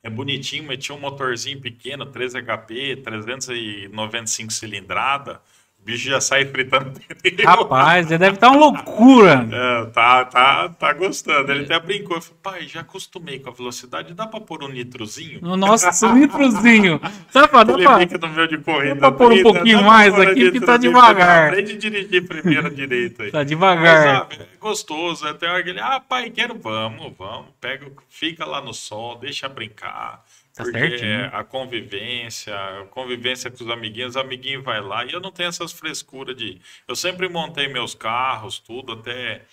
É bonitinho, meti um motorzinho pequeno, 3 HP, 395 cilindrada. O bicho já sai fritando. Rapaz, deve estar uma loucura. É, tá, tá, tá gostando. Ele até brincou. Eu falei, pai, já acostumei com a velocidade. Dá pra pôr um nitrozinho? No nosso nitrozinho. Dá pra, dá Ele pra- fica no meu de corrida. dá pra pôr um pouquinho mais aqui, porque tá devagar. Aprende a dirigir primeiro direito aí. Tá Mas, devagar. ah, é gostoso. Até a hora que ele, ah, pai, quero, vamos, vamos. Pega, fica lá no sol, deixa brincar. Tá porque certinho. é a convivência, a convivência com os amiguinhos, o amiguinho vai lá. E eu não tenho essas frescuras de. Eu sempre montei meus carros, tudo, até.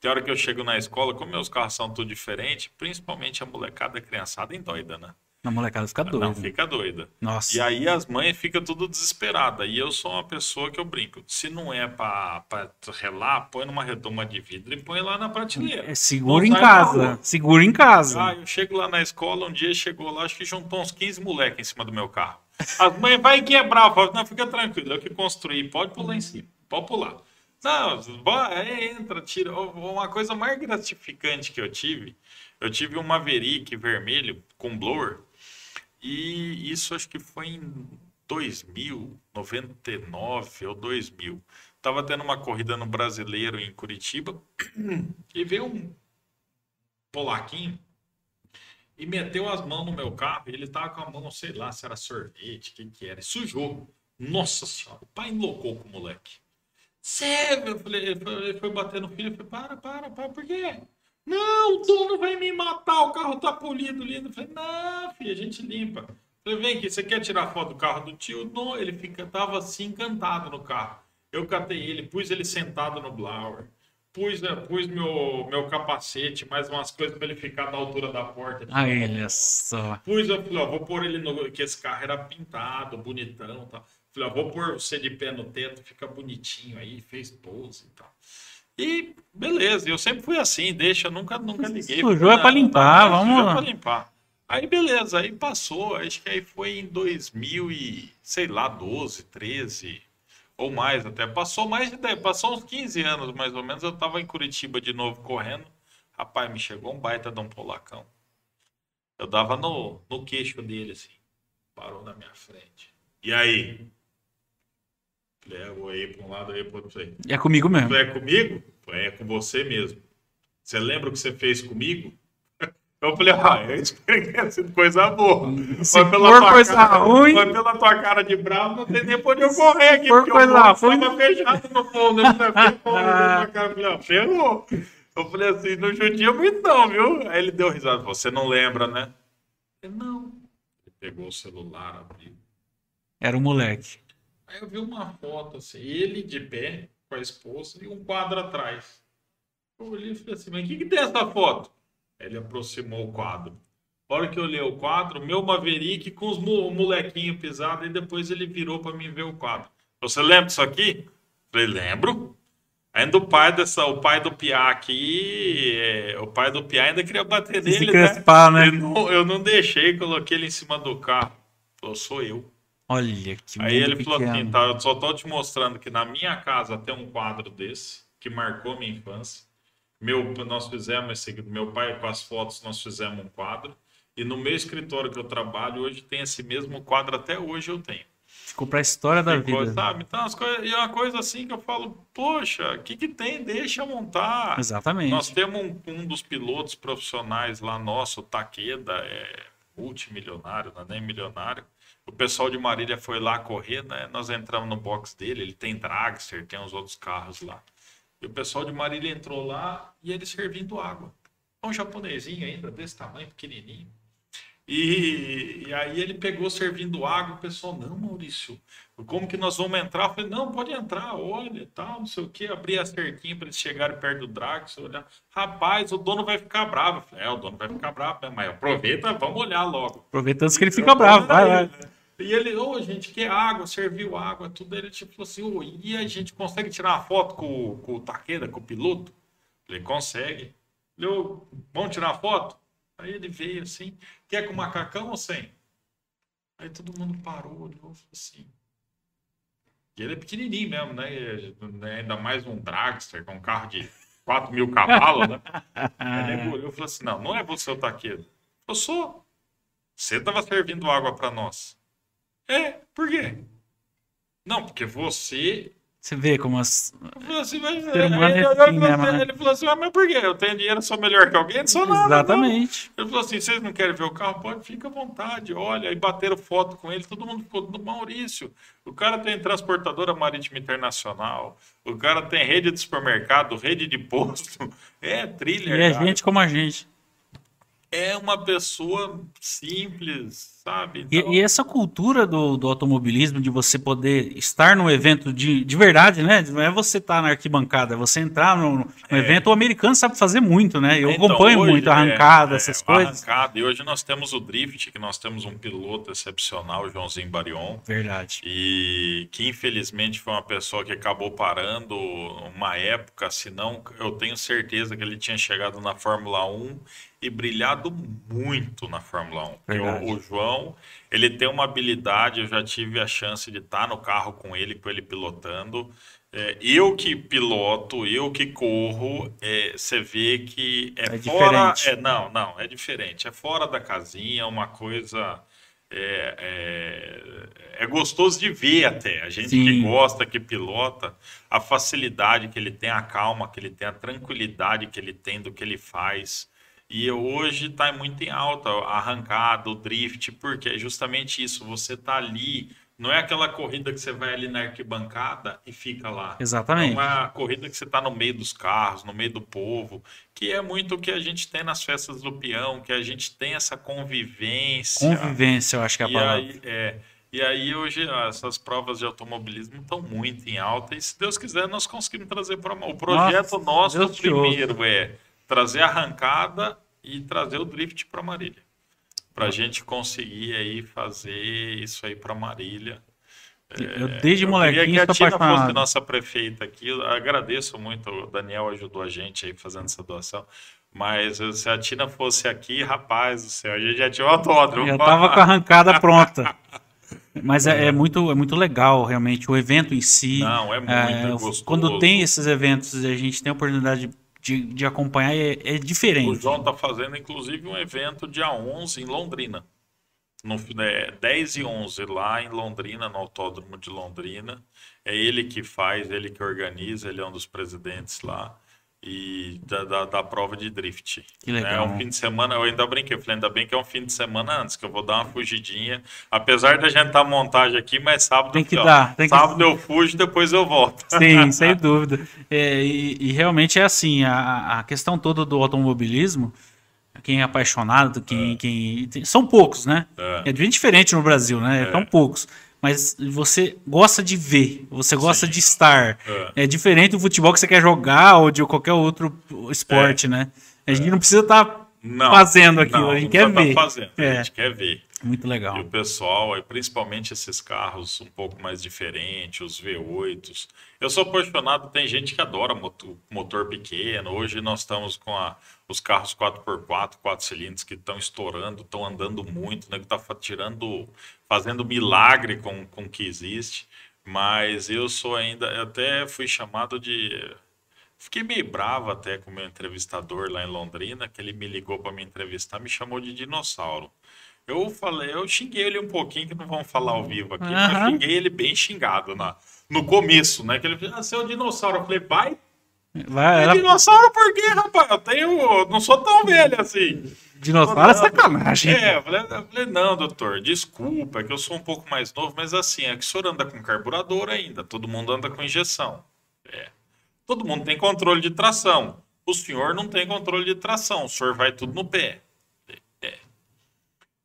Tem hora que eu chego na escola, como meus carros são tudo diferente, principalmente a molecada, a criançada, endoida, né? A molecada fica Não doida. fica doida. Nossa. E aí as mães ficam tudo desesperadas. E eu sou uma pessoa que eu brinco. Se não é pra, pra relar, põe numa redoma de vidro e põe lá na prateleira. É, segura Não em na casa. Segura em casa. Ah, eu chego lá na escola, um dia chegou lá, acho que juntou uns 15 moleques em cima do meu carro. As mães vai quebrar, falo, não, fica tranquilo, eu que construí, pode pular em cima, pode pular. Não, vai, é, entra, tira. Uma coisa mais gratificante que eu tive, eu tive um Maverick vermelho com blower, e isso acho que foi em 2000, 99 ou 2000. Tava tendo uma corrida no Brasileiro em Curitiba, e veio um polaquinho e meteu as mãos no meu carro. Ele tava com a mão, sei lá, se era sorvete, o que que era, e sujou. Nossa senhora, o pai enloucou com o moleque. Sério, eu falei, ele foi, bater no filho, eu falei, para, para, para, por quê? Não, o dono vai me matar, o carro tá polido, lindo. Eu falei, não, filho, a gente limpa. Eu falei, vem aqui, você quer tirar foto do carro do tio? Não, ele fica, tava assim, encantado no carro. Eu catei ele, pus ele sentado no blower, pus, eh, pus meu, meu capacete, mais umas coisas para ele ficar na altura da porta. Aí, olha só. Pus, eu falei, ó, vou pôr ele no. que esse carro era pintado, bonitão e tal. Falei, ó, vou pôr você de pé no teto, fica bonitinho aí, fez pose e tal. E beleza, eu sempre fui assim, deixa, nunca, nunca liguei. Sujou é pra Não, limpar, não, vamos Sujou lá. é pra limpar. Aí beleza, aí passou, acho que aí foi em 2000 e, sei lá, 12, 13 ou mais até. Passou mais de 10, passou uns 15 anos mais ou menos, eu tava em Curitiba de novo correndo. Rapaz, me chegou um baita de um polacão. Eu dava no, no queixo dele, assim. Parou na minha frente. E aí? É, ir para um lado, ia para outro. Falei, É comigo mesmo. Tu é comigo? É com você mesmo. Você lembra o que você fez comigo? Eu falei, ah, eu espero que tenha sido coisa boa. Se Mas pela for tua coisa cara- ruim- Mas pela tua cara de bravo, não tem nem pra onde eu correr aqui. For coisa ruim- tava fechado no fundo. Eu falei, ah, ferrou. Eu falei assim, não judia muito não, viu? Aí ele deu risada, você não lembra, né? Eu não. Ele pegou o celular, abriu. Era o moleque. Aí eu vi uma foto assim, ele de pé, com a esposa e um quadro atrás. Eu olhei e falei assim, mas o que, que tem essa foto? Ele aproximou o quadro. A hora que eu olhei o quadro, meu Maverick com os molequinhos pisados, e depois ele virou para mim ver o quadro. Você lembra disso aqui? Falei, lembro. Ainda o pai dessa, o pai do Piá aqui, é, o pai do Piá ainda queria bater nele, Se crespar, né? né? Eu não, eu não deixei, coloquei ele em cima do carro. Falou, sou eu. Olha que Aí ele pequeno. falou assim, tá, eu só tô te mostrando que na minha casa tem um quadro desse, que marcou minha infância. Meu, nós fizemos esse, meu pai com as fotos, nós fizemos um quadro. E no meu escritório que eu trabalho hoje tem esse mesmo quadro, até hoje eu tenho. Ficou para a história da Ficou, vida. Sabe? Então, as coisas, e é uma coisa assim que eu falo, poxa, o que, que tem? Deixa montar. Exatamente. Nós temos um, um dos pilotos profissionais lá nosso, o Taqueda, é multimilionário, não é nem milionário. O pessoal de Marília foi lá correr, né? Nós entramos no box dele, ele tem dragster, tem uns outros carros lá. E o pessoal de Marília entrou lá e ele servindo água. Um japonesinho ainda, desse tamanho, pequenininho. E, e, aí ele pegou servindo água, o pessoal, não, Maurício, como que nós vamos entrar? Eu falei, não, pode entrar, olha, tal, não sei o que, abrir a cerquinha para eles chegarem perto do Drax, olhar. Rapaz, o dono vai ficar bravo. Eu falei, é, o dono vai ficar bravo, né? mas aproveita, vamos olhar logo. Aproveitando que ele fica bravo, vai. Né? E ele, ô, oh, gente, quer água, serviu água, tudo. Ele tipo falou assim, oh, e a gente consegue tirar uma foto com, com o Taqueda, com o piloto? Ele consegue. Ele, vamos tirar foto? Aí ele veio assim, quer com macacão ou sem? Aí todo mundo parou, olhou falou assim. E ele é pequenininho mesmo, né? né? Ainda mais um dragster, com um carro de 4 mil cavalos, né? Aí ele olhou e falou assim: não, não é você o taqueiro. Eu sou. Você estava servindo água para nós. É, por quê? Não, porque você você vê como as. Assim, mas, ser humano é assim, né, ele falou assim: ah, mas por quê? Eu tenho dinheiro, sou melhor que alguém? Não sou nada. Exatamente. Não. Ele falou assim: vocês não querem ver o carro? Pode, fica à vontade, olha. Aí bateram foto com ele, todo mundo ficou do Maurício. O cara tem transportadora marítima internacional, o cara tem rede de supermercado, rede de posto, é trilha. E é gente como a gente é uma pessoa simples, sabe? Então... E, e, essa cultura do, do, automobilismo, de você poder estar num evento de, de verdade, né? Não é você estar tá na arquibancada, é você entrar no, no é. evento. O americano sabe fazer muito, né? Eu então, acompanho hoje, muito a arrancada, é, essas é, coisas. Arrancada. E hoje nós temos o Drift, que nós temos um piloto excepcional, o Joãozinho Barion. Verdade. E que infelizmente foi uma pessoa que acabou parando uma época, senão eu tenho certeza que ele tinha chegado na Fórmula 1 e brilhado muito na Fórmula 1. O, o, João, ele tem uma habilidade, eu já tive a chance de estar no carro com ele, com ele pilotando. É, eu que piloto, eu que corro, é, você vê que é, é fora. Diferente. É, não, não, é diferente. É fora da casinha, é uma coisa. É, é, é, gostoso de ver até. A gente Sim. que gosta, que pilota, a facilidade que ele tem, a calma que ele tem, a tranquilidade que ele tem do que ele faz. E hoje está muito em alta a arrancada, o drift, porque é justamente isso. Você está ali, não é aquela corrida que você vai ali na arquibancada e fica lá. Exatamente. É a corrida que você está no meio dos carros, no meio do povo, que é muito o que a gente tem nas festas do peão, que a gente tem essa convivência. Convivência, eu acho que é a palavra. Aí, é, e aí hoje essas provas de automobilismo estão muito em alta e se Deus quiser nós conseguimos trazer para o projeto Nossa, nosso primeiro é trazer arrancada e trazer o drift para Marília. Para a gente conseguir aí fazer isso aí para Marília. Eu desde é, eu molequinho que a Tina fosse nossa prefeita aqui. Eu agradeço muito, o Daniel ajudou a gente aí fazendo essa doação. Mas se a Tina fosse aqui, rapaz do céu, a gente já tinha um autódromo. Já tava com a arrancada pronta. Mas é, é, muito, é muito legal, realmente, o evento em si. Não, é muito é, gostoso. Quando tem esses eventos, a gente tem a oportunidade de de, de acompanhar é, é diferente. O João está fazendo, inclusive, um evento dia 11 em Londrina. No, é, 10 e 11 lá em Londrina, no Autódromo de Londrina. É ele que faz, ele que organiza, ele é um dos presidentes lá e da, da, da, prova de drift. Que legal. É um fim de semana, eu ainda brinquei, falei, ainda bem que é um fim de semana antes, que eu vou dar uma fugidinha. Apesar da gente estar tá montagem aqui, mas sábado, tem que dar, tem sábado que... eu fujo, depois eu volto. Sim, sem dúvida. É, e, e, realmente é assim, a, a questão toda do automobilismo, quem é apaixonado, quem, é. quem são poucos, né? É, é bem diferente no Brasil, né? É. São poucos. Mas você gosta de ver, você gosta Sim. de estar. É. É diferente do futebol que você quer jogar ou de qualquer outro esporte, né? A gente não precisa estar Não, fazendo aquilo, não, a gente não quer tá ver. fazendo, É. a gente quer ver. Muito E legal. o pessoal, e principalmente esses carros um pouco mais diferentes, os V8s. Eu sou apaixonado, tem gente que adora motor, motor pequeno. Hoje nós estamos com a- os carros 4x4, 4 cilindros que estão estourando, estão andando muito, né? Que está tirando, fazendo milagre com, com o que existe. Mas eu sou ainda, eu até fui chamado de. Fiquei meio bravo até com o meu entrevistador lá em Londrina, que ele me ligou para me entrevistar, me chamou de dinossauro. Eu falei, eu xinguei ele um pouquinho, que não vamos falar ao vivo aqui, mas Aham. xinguei ele bem xingado na, no começo, né? Que ele falou, ah, você é um dinossauro. Eu falei, pai, Vai, é ela- dinossauro por quê, rapaz? Eu tenho, não sou tão velho assim. dinossauro é sacanagem. É, eu falei, eu falei, não, doutor, desculpa, é que eu sou um pouco mais novo, mas assim, é que o senhor anda com carburador ainda, todo mundo anda com injeção. É. Todo mundo tem controle de tração. O senhor não tem controle de tração, o senhor vai tudo no pé.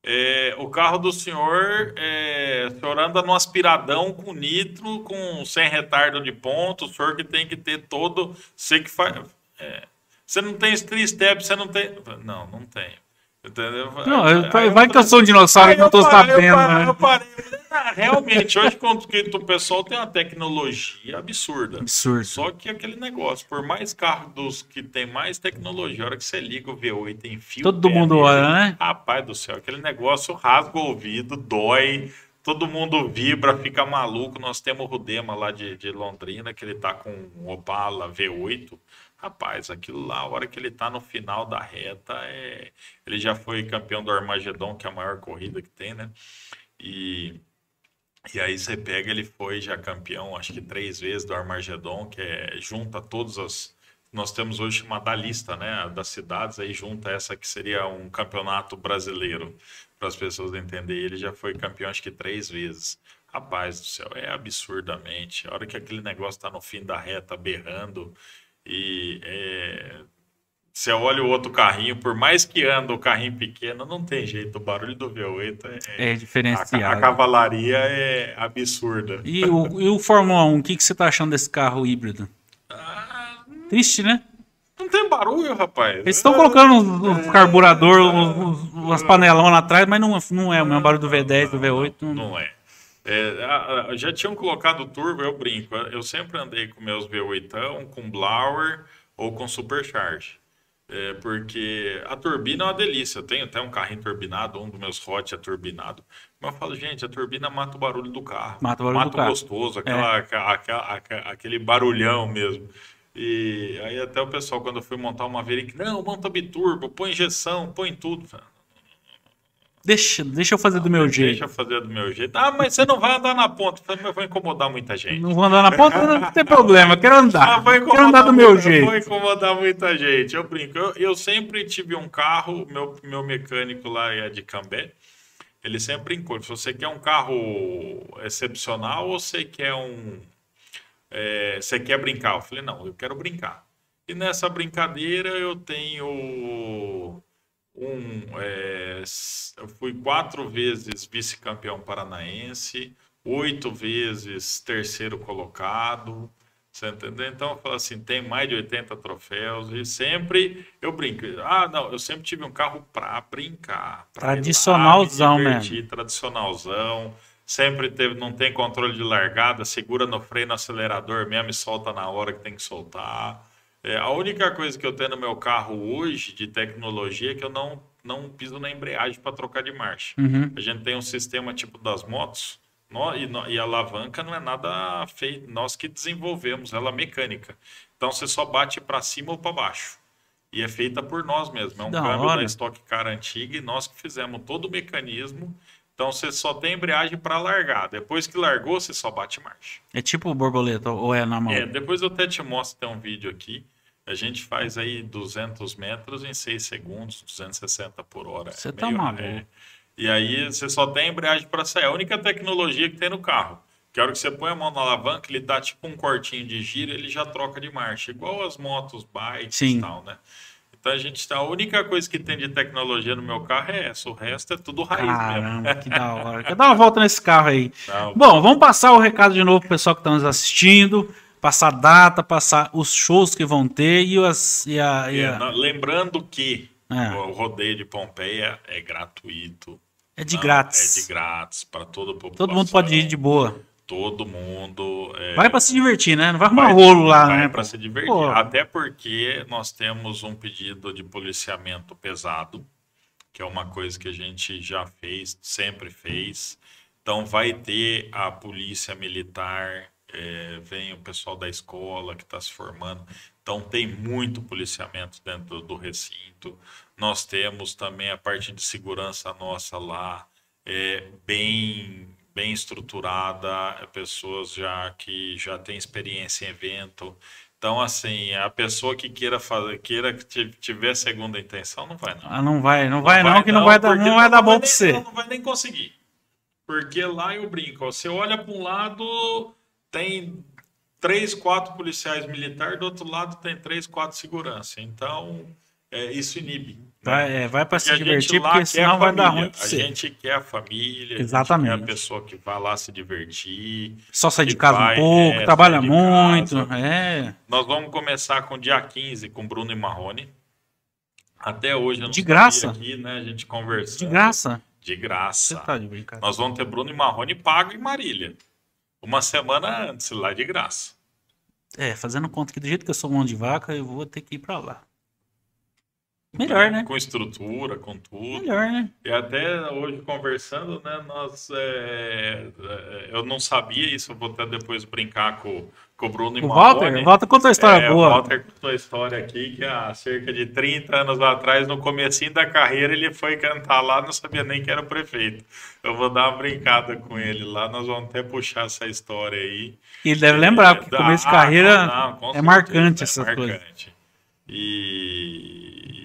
É. O carro do senhor, é, o senhor anda no aspiradão com nitro, com sem retardo de ponto, o senhor que tem que ter todo. Você que faz. é, você não tem three step, você não tem. Não, não tenho. Entendeu? Não, Aí- eu- vai eu vai que eu sou um dinossauro e não eu tô parei, eu sabendo, parei, né? eu parei. Eu "Ah, realmente, hoje quando o pessoal tem uma tecnologia absurda. Absurdo. Só que aquele negócio, por mais carro dos que tem mais tecnologia, a hora que você liga o V8 em fio. Todo pé mundo olha, né? Rapaz do céu, aquele negócio rasga o ouvido, dói, todo mundo vibra, fica maluco. Nós temos o Rudema lá de, de Londrina, que ele tá com um Opala V8. Rapaz, aquilo lá, a hora que ele tá no final da reta, é... ele já foi campeão do Armagedon, que é a maior corrida que tem, né? E, e aí você pega, ele foi já campeão, acho que três vezes do Armagedon, que é junta todas as. Nós temos hoje chamada lista, né, das cidades, aí junta essa que seria um campeonato brasileiro, para as pessoas entenderem. Ele já foi campeão, acho que três vezes. Rapaz do céu, é absurdamente. A hora que aquele negócio tá no fim da reta berrando e é, você olha o outro carrinho, por mais que anda o carrinho pequeno, não tem jeito. O barulho do V8 é, É a, a diferenciado. cavalaria é absurda. E o, e o Fórmula 1, o que, que você tá achando desse carro híbrido? Ah, Triste, né? não tem barulho, rapaz. Eles estão colocando os, os carburador, os, umas panelonas atrás, mas não, não é o mesmo barulho do V10, do V8. Não, Não é. É, já tinham colocado turbo, eu brinco. Eu sempre andei com meus V8, com blower ou com supercharge. É, porque a turbina é uma delícia. Eu tenho até um carrinho turbinado, um dos meus hot é turbinado. Mas eu falo, gente, a turbina mata o barulho do carro. Mata o barulho do carro. É. gostoso, aquela, aquela- aquela- aquela- aquele barulhão mesmo. E aí até o pessoal, quando eu fui montar uma Veric, não, monta biturbo, põe injeção, põe tudo. Deixa, deixa eu fazer do meu Deixa jeito. eu fazer do meu jeito. Ah, mas você não vai andar na ponta. Eu vai incomodar muita gente. Não vou andar na ponta, não tem problema, eu quero Ah, andar. vai Quero andar do meu jeito. Vai incomodar muita gente. Eu brinco. Eu, eu sempre tive um carro, meu, meu mecânico lá é de Cambé. Ele sempre brincou. Se você quer um carro excepcional ou você quer um. é, você quer brincar? Eu falei, não, eu quero brincar. E nessa brincadeira eu tenho um. é, eu fui quatro vezes vice-campeão paranaense, oito vezes terceiro colocado. Você entendeu? Então eu falo assim, tem mais de 80 troféus e sempre eu brinco. Ah, não, eu sempre tive um carro para brincar. pra lá, Tradicionalzão me divertir, Tradicionalzão. Sempre teve, não tem controle de largada, segura no freio, no acelerador mesmo e solta na hora que tem que soltar. É, a única coisa que eu tenho no meu carro hoje de tecnologia é que eu não, não piso na embreagem para trocar de marcha. Uhum. A gente tem um sistema tipo das motos nó- e, nó- e a alavanca não é nada feito, nós que desenvolvemos, ela é mecânica. Então você só bate para cima ou para baixo. E é feita por nós mesmos. É um Da câmbio hora. da Stock Car antiga e nós que fizemos todo o mecanismo. Então você só tem embreagem para largar. Depois que largou, você só bate marcha. É tipo borboleta, ou é na mão? É, depois eu até te mostro tem um vídeo aqui. A gente faz aí 200 metros em 6 segundos, 260 por hora. Você É tá maluco. é. E aí você só tem embreagem para sair. É a única tecnologia que tem no carro. Que a hora que você põe a mão na alavanca, ele dá tipo um cortinho de giro, ele já troca de marcha. Igual as motos, bikes Sim. e tal, né? Então a gente tá, a única coisa que tem de tecnologia no meu carro é essa, o resto é tudo raiz Caramba, mesmo. que da hora. Quer dar uma volta nesse carro aí. Não, Bom, vamos passar o recado de novo pro pessoal que está nos assistindo. Passar a data, passar os shows que vão ter e, as, e a. e é, a- não, lembrando que É. o rodeio de Pompeia é gratuito. é de Não, grátis. É de grátis para população. Todo mundo pode ir de boa. Todo mundo. é, Vai para se divertir, né? Não vai arrumar vai- rolo lá, vai né? para pô? se divertir. Pô. Até porque nós temos um pedido de policiamento pesado, que é uma coisa que a gente já fez, sempre fez. Então vai ter a polícia militar, é, vem o pessoal da escola que está se formando. Então tem muito policiamento dentro do recinto. Nós temos também a parte de segurança nossa lá, é, bem bem estruturada, é, pessoas já que já têm experiência em evento. Então, assim, a pessoa que queira fazer, queira que ti- tiver segunda intenção, não vai não. Ah, não vai, não vai, não, que não vai dar, não vai dar bom pra você. Não, não vai nem conseguir. Porque lá eu brinco, ó, você olha para um lado, tem três, quatro policiais militares, do outro lado tem três, quatro segurança. Então, é, isso inibe. Né? Vai, é, vai para se a divertir, porque senão a vai dar ruim pra A você. gente quer a família, a Exatamente. gente quer a pessoa que vai lá se divertir. Só sai de casa vai, um pouco, é, trabalha muito. É, Nós vamos começar com dia 15 com Bruno e Marrone. Até hoje eu não De graça? aqui, né? A gente conversando. de graça. De Você graça. tá de brincadeira. Nós vamos ter Bruno e Marrone pago em Marília. Uma semana antes, lá de graça. É, fazendo conta que do jeito que eu sou mão de vaca, eu vou ter que ir pra lá. Melhor, né? Com estrutura, com tudo. Melhor, né? E até hoje conversando, né, nós, é, é, eu não sabia isso, vou até depois brincar com, com o Bruno e O. Walter, o Walter contou uma história É, boa. O Walter contou a história aqui que há cerca de 30 anos atrás, no comecinho da carreira, ele foi cantar lá, não sabia nem que era o prefeito. Eu vou dar uma brincada com ele lá, nós vamos até puxar essa história aí. E ele deve lembrar, porque começo de ah, carreira não, com é certeza, marcante é essas coisas. marcante. E, e,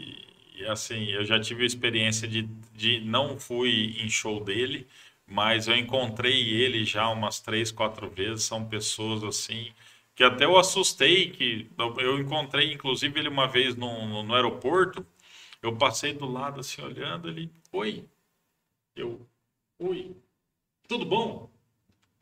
assim, eu já tive a experiência de, de não fui em show dele, mas eu encontrei ele já umas três, quatro vezes. São pessoas assim que até eu assustei que eu- encontrei inclusive ele uma vez no, no, no aeroporto. Eu passei do lado assim olhando ele, oi. Eu, oi. Tudo bom?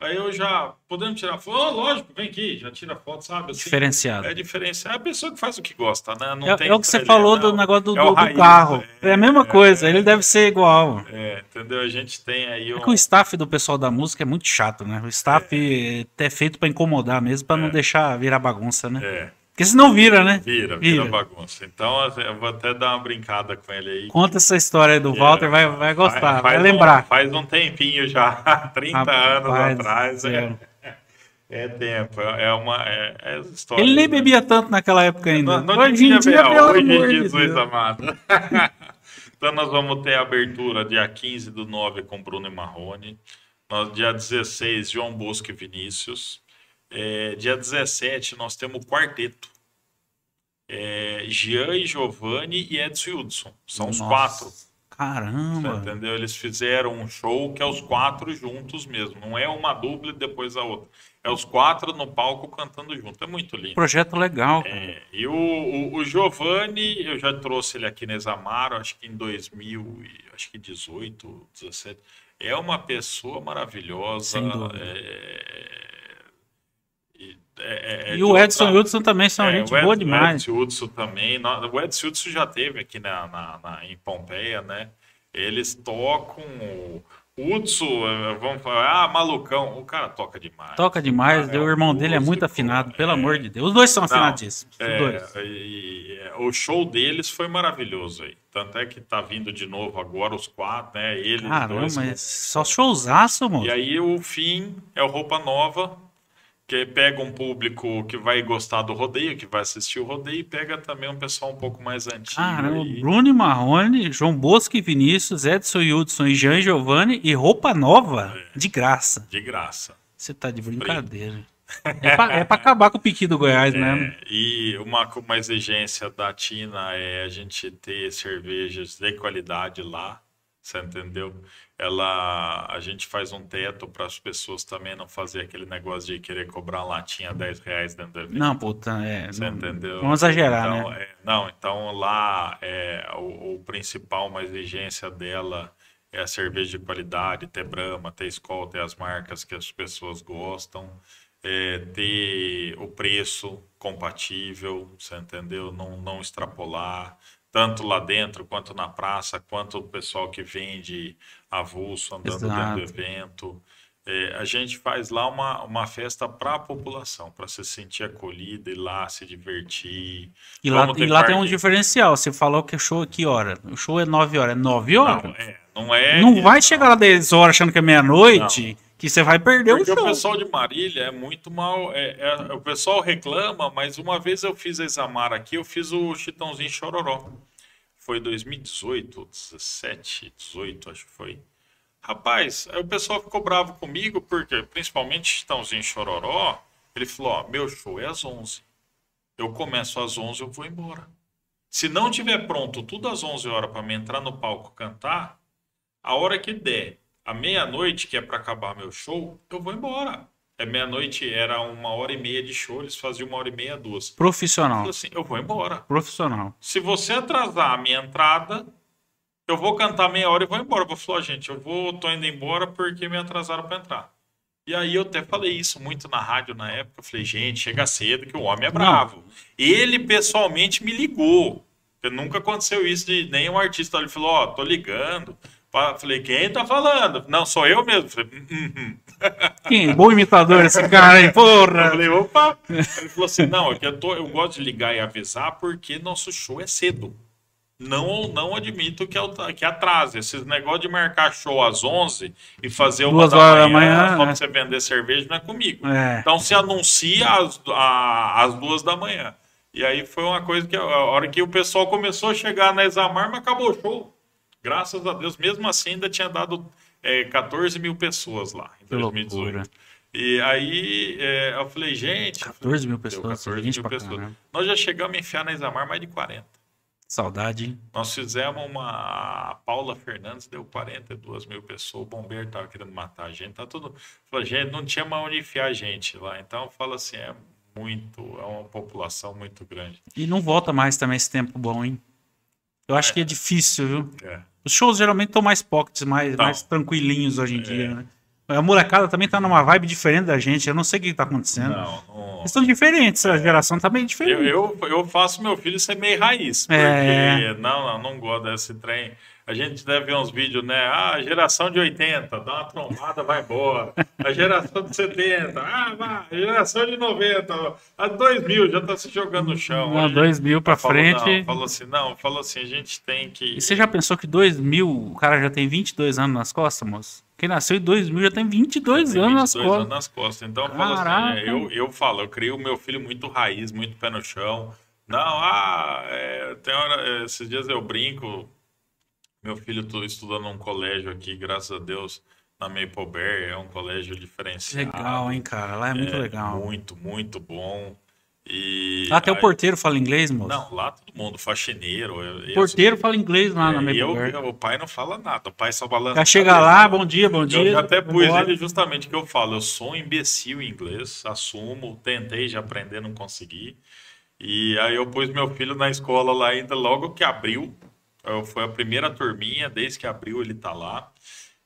Aí eu já, podemos tirar foto? Oh, lógico, vem aqui, já tira foto, sabe? Assim, Diferenciado. é diferenciar. É a pessoa que faz o que gosta, né? Não É, tem é o que você ele- falou do não. negócio do, É do- do raiz, carro. é, É, a mesma é, coisa, é. ele deve ser igual. É, entendeu? A gente tem aí um... É que o staff do pessoal da música é muito chato, né? O staff é, feito pra incomodar mesmo, pra não deixar virar bagunça, né? É, Porque senão vira, né? vira, vira, Vira. bagunça. Então assim, eu vou até dar uma brincada com ele aí. Conta essa história aí do Walter, vai, vai gostar, vai, Faz um- lembrar. faz um tempinho já, 30 anos atrás. É, é tempo, é uma é, é história. Ele nem bebia tanto naquela época ainda. Não, não Hoje em dia, pelo hoje, amor de Jesus Deus. amado. então nós vamos ter a abertura dia 15 do 9 com Bruno e Marrone. Nós, dia 16, João Bosco e Vinícius. É, dia 17, nós temos o quarteto. É, Jean e Giovanni e Edson Hudson. São os Nossa, quatro. Você Caramba. entendeu? Eles fizeram um show que é os quatro juntos mesmo. Não é uma dupla e depois a outra. É os quatro no palco cantando junto. É muito lindo. Projeto legal. É, e o, o, o Giovanni, eu já trouxe ele aqui na Examaro, acho que em 2000, e- acho que 18, 17. É uma pessoa maravilhosa. Sem dúvida. é, é- é E o outra- Edson e o Hudson também são é, gente Ed- boa demais. O Edson Hudson também. O Edson Hudson já teve aqui na, na- na- em Pompeia, né? Eles tocam. O Hudson, eh, vamos falar, ah, malucão. O cara toca demais. Toca demais. cara é o irmão dele é muito afinado, pelo é. amor de Deus. Os dois são afinadíssimos. Os É, dois. e, é, o show deles foi maravilhoso aí. Tanto é que tá vindo de novo agora os quatro, né? Eles Caramba, dois. mas só showzaço, moço. E aí o fim é o Roupa Nova, que pega um público que vai gostar do rodeio, que vai assistir o rodeio, e pega também um pessoal um pouco mais antigo. Caramba, aí. Bruno Marrone, João Bosco e Vinícius, Edson e Hudson e Jean Giovanni e roupa nova É. de graça. De graça. Você tá de brincadeira. É pra, é pra acabar com o piqui do Goiás. É, e uma, uma exigência da Tina é a gente ter cervejas de qualidade lá. Você entendeu? Ela, a gente faz um teto para as pessoas também não fazer aquele negócio de querer cobrar latinha 10 reais dentro do evento. Não, puta, é. Você não, entendeu? Vamos exagerar, então, né? é, não, então lá é, o, o principal, uma exigência dela é a cerveja de qualidade, ter Brahma, ter Skol, ter as marcas que as pessoas gostam, é, ter o preço compatível, você entendeu? Não, não extrapolar, tanto lá dentro, quanto na praça, quanto o pessoal que vende avulso andando Exato. dentro do evento. É, a gente faz lá uma, uma festa para a população, para se sentir acolhida, ir lá se divertir. E lá, e lá tem um diferencial. Você falou que o show é que hora? O show é 9 horas. É 9 horas? Não, é, não é. Não vai chegar lá 10 horas achando que é meia-noite, que você vai perder Porque o o show. pessoal de Marília é muito mal. é- é- o pessoal reclama, mas uma vez eu fiz a Isamar aqui, eu fiz o Chitãozinho Chororó. Foi 2018, 17, 18, acho que foi. Rapaz, aí o pessoal ficou bravo comigo, porque, principalmente Chitãozinho Chororó, ele falou: Ó, meu show é às 11. Eu começo às 11, eu vou embora. Se não tiver pronto tudo às 11 horas para me entrar no palco cantar, a hora que der, a meia-noite, que é para acabar meu show, eu vou embora. É meia-noite, era uma hora e meia de show, eles faziam uma hora e meia, duas. Eu Profissional. falei assim, eu vou embora. Profissional. Se você atrasar a minha entrada, eu vou cantar meia hora e vou embora. Eu vou falar, gente, eu vou, tô indo embora porque me atrasaram para entrar. E aí eu até falei isso muito na rádio na época. Eu falei, gente, chega cedo que o homem é bravo. Ele pessoalmente me ligou. Porque nunca aconteceu isso de nenhum artista. Ele falou, ó, tô ligando. Falei, quem tá falando? Não, sou eu mesmo. Falei, "Hum, hum." Quem? Bom imitador esse cara Eu porra! falei, opa! Ele falou assim: não, é que eu, tô, eu gosto de ligar e avisar porque nosso show é cedo. Não, não admito que, eu- que atrase. Esses negócio de marcar show às 11 e fazer uma Duas da horas da manhã, manhã, só pra né? você vender cerveja não é comigo. É. Então se anuncia às, a- às duas da manhã. E aí foi uma coisa que a hora que o pessoal começou a chegar na Examar, mas acabou o show. Graças a Deus. Mesmo assim, ainda tinha dado é, 14 mil pessoas lá em Que 2018. loucura. E aí é, eu falei, gente. 14 mil pessoas, 14 gente mil pessoas. caramba. Nós já chegamos a enfiar na Isamar mais de 40. Saudade, hein? Nós fizemos uma. A Paula Fernandes deu 42 mil pessoas. O bombeiro tava querendo matar a gente. Tá tudo. Falei, gente, não tinha mais onde enfiar a gente lá. Então fala assim, é muito. É uma população muito grande. E não volta mais também esse tempo bom, hein? Eu acho que é difícil, viu? É. Os shows geralmente estão mais pockets, mais, mais tranquilinhos hoje em É. dia, né? A molecada também tá numa vibe diferente da gente. Eu não sei o que tá acontecendo. Não, não. Eles estão diferentes, a geração tá meio diferente. Eu, eu, eu faço meu filho ser meio raiz. Porque, É. não, não, não gosto desse trem. A gente deve ver uns vídeos, né? Ah, geração de 80, dá uma trombada, vai embora. A geração de 70, ah, vai. A geração de 90, a 2000 já tá se jogando no chão. Não, Hoje, 2000 pra falou, frente. Não, falou assim, não, falou assim, a gente tem que... E você já pensou que 2000, o cara já tem 22 anos nas costas, moço? Quem nasceu em 2000 já tem 22 Tem anos nas 22 costas. anos nas costas. Então, eu falo assim, Caraca. é, eu, eu falo, eu criei o meu filho muito raiz, muito pé no chão. Não, ah, é, tem hora, é, esses dias eu brinco, meu filho tô estudando num colégio aqui, graças a Deus, na Maple Bear, é um colégio diferenciado. Legal, hein, cara? Lá é muito É, legal. Muito, muito bom. E Lá até o aí- porteiro fala inglês, moço. Não, lá todo mundo, faxineiro. eu- eu- porteiro fala inglês lá é, na Maple eu, Bear. eu- o pai não fala nada, o pai só balança. Já chega cabeça. lá, bom dia, bom dia. Eu já até pus vambora. ele justamente que eu falo, eu sou um imbecil em inglês, assumo, tentei já aprender, não consegui. E aí eu pus meu filho na escola lá ainda logo que abriu. Foi a primeira turminha, desde que abriu ele tá lá.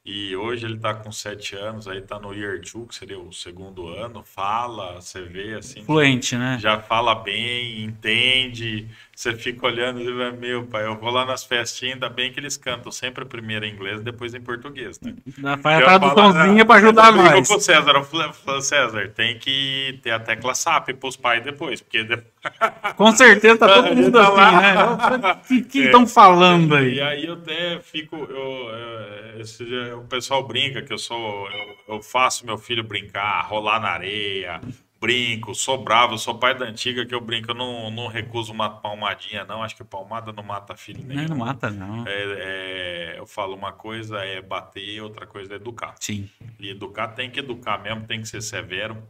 E hoje ele tá com sete anos, aí tá no Year 2, que seria o segundo ano. Fala, você vê assim. Fluente, né? Já fala bem, entende. Você fica olhando e vai, meu pai, eu vou lá nas festinhas, ainda bem que eles cantam sempre primeiro em inglês, depois em português, né? Faz a Eu traduçãozinha falo, pra ajudar eu nós. com o César, eu falei, César, tem que ter a tecla SAP pros pais depois, porque de- Com certeza tá todo mundo tá assim, lá. né? O que É. estão falando E aí? aí eu até fico, eu, é, dia o pessoal brinca que eu sou, eu, eu faço meu filho brincar, rolar na areia, brinco, sou bravo, sou pai da antiga que eu brinco, eu não, não recuso uma palmadinha não, acho que palmada não mata filho Não, nenhum. não mata, não. É, é, eu falo, uma coisa é bater, outra coisa é educar. Sim. E educar tem que educar mesmo, tem que ser severo.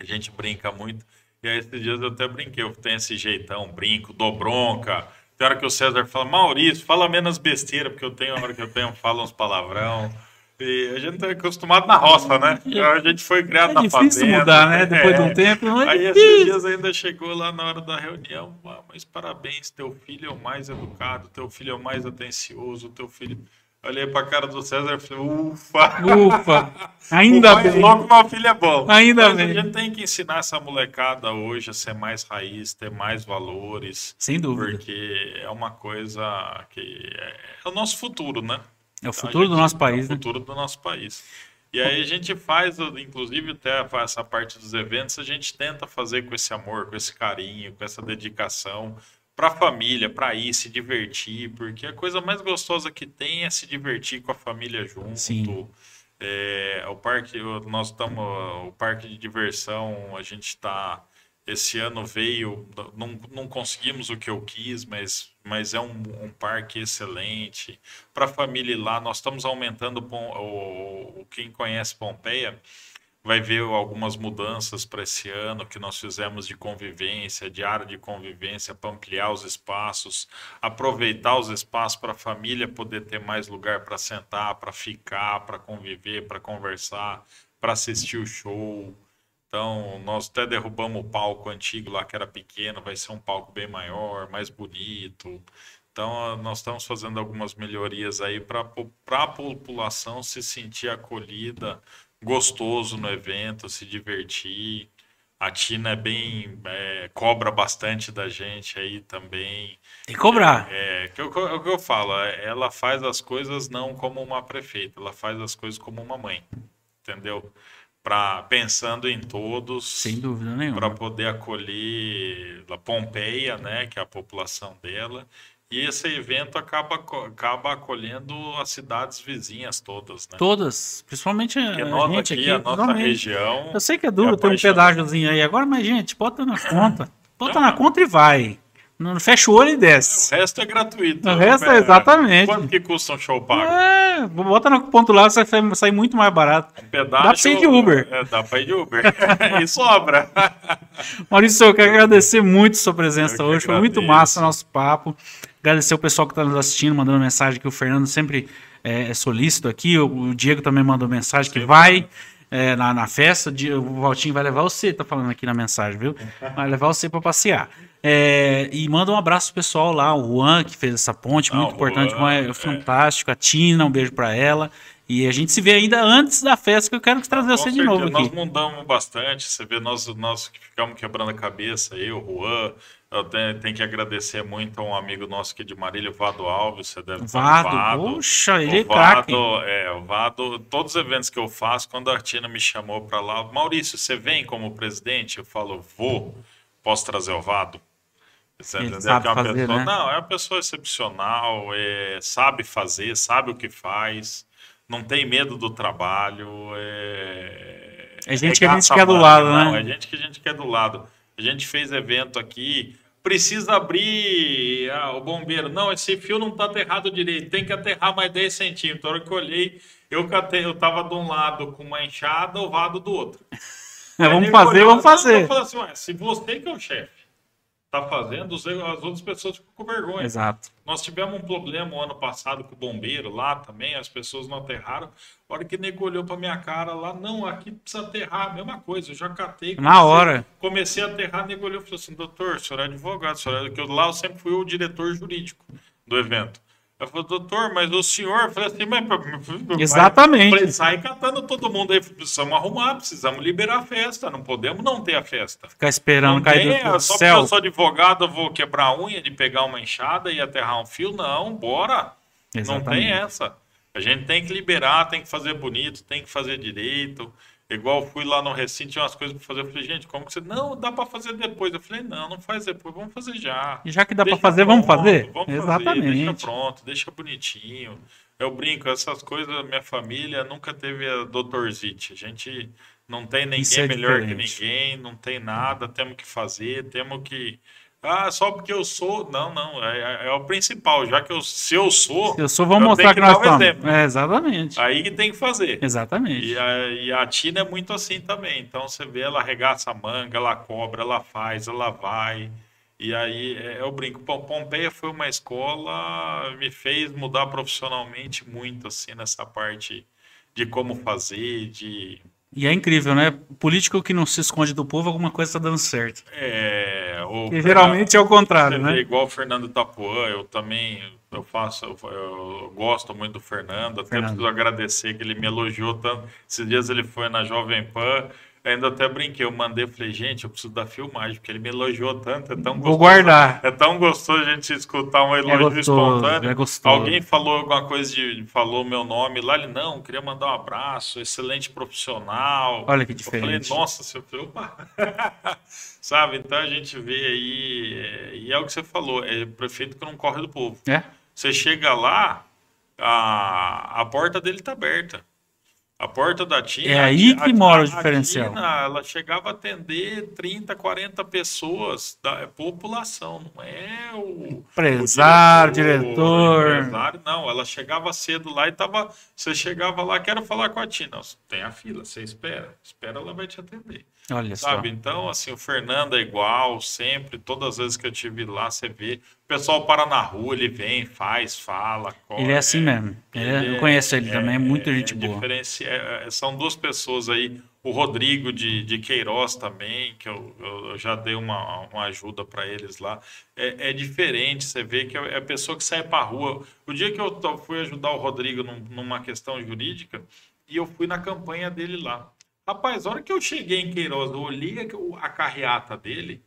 A gente brinca muito. E aí, esses dias eu até brinquei, eu tenho esse jeitão, brinco, dou bronca, Tem hora que o César fala, Maurício, fala menos besteira, porque eu tenho a hora que eu tenho, falo uns palavrão. E a gente tá acostumado na roça, né? A gente foi criado é na fazenda. É difícil mudar, né? Depois é. de um tempo. É aí esses dias ainda chegou lá na hora da reunião. Ah, mas parabéns, teu filho é o mais educado, teu filho é o mais atencioso, teu filho... Olhei pra cara do César e falei, ufa! Ufa! Ainda o bem. Logo meu filho é bom. Ainda Mas bem. A gente tem que ensinar essa molecada hoje a ser mais raiz, ter mais valores. Sem dúvida. Porque é uma coisa que é, é o nosso futuro, né? É o futuro gente, do nosso país, É o né? futuro do nosso país. E aí a gente faz, inclusive até essa parte dos eventos, a gente tenta fazer com esse amor, com esse carinho, com essa dedicação para a família, para ir se divertir, porque a coisa mais gostosa que tem é se divertir com a família junto. Sim. É, o parque, nós estamos, o parque de diversão, a gente está esse ano veio, não, não conseguimos o que eu quis, mas, mas é um, um parque excelente. Para a família ir lá, nós estamos aumentando o, o, quem conhece Pompeia vai ver algumas mudanças para esse ano que nós fizemos de convivência, de área de convivência, para ampliar os espaços, aproveitar os espaços para a família poder ter mais lugar para sentar, para ficar, para conviver, para conversar, para assistir o show. Então, nós até derrubamos o palco antigo lá, que era pequeno, vai ser um palco bem maior, mais bonito. Então, nós estamos fazendo algumas melhorias aí para a população se sentir acolhida, gostoso no evento, se divertir. A Tina é bem. É, cobra bastante da gente aí também. Tem que cobrar. É, que eu, é o que eu falo, é, ela faz as coisas não como uma prefeita, ela faz as coisas como uma mãe. Entendeu? Pra, pensando em todos. Sem dúvida nenhuma. Para poder acolher a Pompeia, né, que é a população dela, e esse evento acaba, acaba acolhendo as cidades vizinhas todas, né? Todas, principalmente a, a gente aqui, aqui. A nossa região. Eu sei que é duro é ter um pedágiozinho aí agora, mas, gente, bota na conta. Bota na conta e vai. Não fecha o olho e desce. O resto é gratuito. O resto é exatamente. Quanto que custa um show pago? É, bota no ponto lá, você vai sair muito mais barato. Um pedágio, dá pra ir de Uber. É, dá pra ir de Uber. e sobra. Maurício, eu quero agradecer muito sua presença eu hoje. Foi muito massa o nosso papo. Agradecer o pessoal que está nos assistindo, mandando mensagem que o Fernando sempre é, é solícito aqui. O, o, Diego também mandou mensagem que vai é, na, na, festa. O Valtinho vai levar você, tá falando aqui na mensagem, viu? Vai levar você para passear. É, e manda um abraço pro pessoal lá, o Juan, que fez essa ponte, muito importante, Juan, é, é fantástico. A Tina, um beijo para ela. E a gente se vê ainda antes da festa, que eu quero trazer você de novo aqui. Nós mudamos bastante, você vê, nós, nós ficamos quebrando a cabeça, eu, o Juan, eu tenho, tenho, que agradecer muito a um amigo nosso aqui de Marília, Vado Alves. Você deve Vado, Vado. Poxa, ele é craque. É, o Vado, todos os eventos que eu faço, quando a Tina me chamou para lá, Maurício, você vem como presidente? Eu falo, vou. Posso trazer o Vado? Você ele sabe que é uma fazer, pessoa, né? Não, é uma pessoa excepcional, é, sabe fazer, sabe o que faz, não tem medo do trabalho. É, é gente que a gente quer do lado, não, né? É gente que a gente quer do lado. A gente fez evento aqui, precisa abrir ah, o bombeiro. Não, esse fio não está aterrado direito, tem que aterrar mais 10 centímetros. A hora que eu olhei, eu, catei, eu tava de um lado com uma enxada, o vado do outro. É, vamos fazer, vamos fazer. Assim, se você que é o chefe, está fazendo, as outras pessoas ficam com vergonha. Exato. Nós tivemos um problema o ano passado com o bombeiro lá também, as pessoas não aterraram. A hora que o nego olhou para minha cara lá, não, aqui precisa aterrar, mesma coisa, eu já catei. Na hora. Comecei a aterrar, o nego olhou e falou assim, doutor, o senhor é advogado, o senhor é... que eu, lá eu sempre fui o diretor jurídico do evento. Eu falei, doutor, mas o senhor, eu falei assim, mas. Exatamente. Falei, sai catando todo mundo aí, precisamos arrumar, precisamos liberar a festa, não podemos não ter a festa. Ficar esperando não cair tem, do Só céu. porque eu sou advogado, eu vou quebrar a unha de pegar uma enxada e aterrar um fio, não, bora. Exatamente. Não tem essa. A gente tem que liberar, tem que fazer bonito, tem que fazer direito. Igual fui lá no recinto, tinha umas coisas para fazer. Eu falei, gente, como que você. Não, dá para fazer depois. Eu falei, não, não faz depois, vamos fazer já. E já que dá para fazer, pronto, vamos fazer? Vamos Exatamente. Fazer, deixa pronto, deixa bonitinho. Eu brinco, essas coisas, minha família nunca teve a doutorzite. A gente não tem ninguém é melhor que ninguém, não tem nada, temos que fazer, temos que ah, só porque eu sou. Não, não. É, é, é, o principal. Já que eu, se eu sou. Se eu sou, vamos mostrar que, que nós estamos. É, exatamente. Aí que tem que fazer. Exatamente. E a, e a Tina é muito assim também. Então você vê, ela arregaça a manga, ela cobra, ela faz, ela vai. E aí é, eu brinco, Pompeia foi uma escola, me fez mudar profissionalmente muito, assim, nessa parte de como fazer, de e é incrível, né? Político que não se esconde do povo, alguma coisa está dando certo. É. O geralmente é o contrário, né? Igual o Fernando Tapuã, eu também eu faço, eu, eu, gosto muito do Fernando, até Fernando. preciso agradecer que ele me elogiou tanto. Esses dias ele foi na Jovem Pan Ainda até brinquei, eu mandei, falei, gente, eu preciso da filmagem, porque ele me elogiou tanto, é tão gostoso. Vou guardar. É tão gostoso a gente escutar um elogio é gostoso, espontâneo. É gostoso. Alguém falou alguma coisa de. falou meu nome lá, ele, não, queria mandar um abraço, excelente profissional. Olha que diferente. Eu falei, nossa, seu filho, opa. Sabe? Então a gente vê aí, é, e é o que você falou, é prefeito que não corre do povo. É. Você chega lá, a, a porta dele tá aberta. A porta da Tina. É aí que a, mora o diferencial. Tina, ela chegava a atender 30, 40 pessoas da população, não é o. Empresário, o diretor. diretor. O empresário, não. Ela chegava cedo lá e tava. Você chegava lá, quero falar com a Tina. Tem a fila, você espera. Espera, ela vai te atender. Olha sabe? Só. Então, assim, o Fernando é igual, sempre, todas as vezes que eu tive lá, você vê. O pessoal para na rua, ele vem, faz, fala. Corre, ele é assim mesmo. Ele eu conheço ele é, também, é muita gente é boa. É, é, são duas pessoas aí. O Rodrigo de, de Queiroz também, que eu, eu já dei uma, uma ajuda para eles lá. É, é, diferente, você vê que é a pessoa que sai para a rua. O dia que eu fui ajudar o Rodrigo num, numa questão jurídica, e eu fui na campanha dele lá. Rapaz, a hora que eu cheguei em Queiroz, eu olhei a, a carreata dele,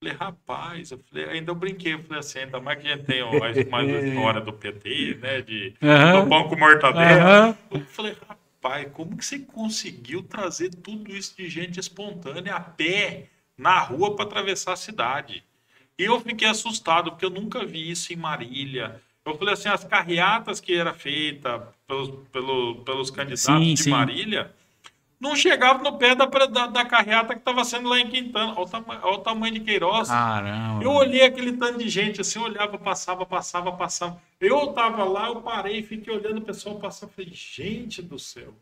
falei, rapaz, eu falei, ainda eu brinquei, eu falei assim, ainda mais que a gente tem mais, mais uma história do PT, né, de uhum. do pão com mortadela. Uhum. Eu falei, rapaz, como que você conseguiu trazer tudo isso de gente espontânea a pé, na rua, para atravessar a cidade? E eu fiquei assustado, porque eu nunca vi isso em Marília. Eu falei assim, as carreatas que era feita pelos, pelos, pelos candidatos sim, de sim. Marília não chegava no pé da, da, da carreata que estava sendo lá em Quintana. Olha o, tama, olha o tamanho de Queiroz. Caramba. Eu olhei aquele tanto de gente assim, olhava, passava, passava, passava. Eu estava lá, eu parei, fiquei olhando o pessoal passar. Falei, gente do céu.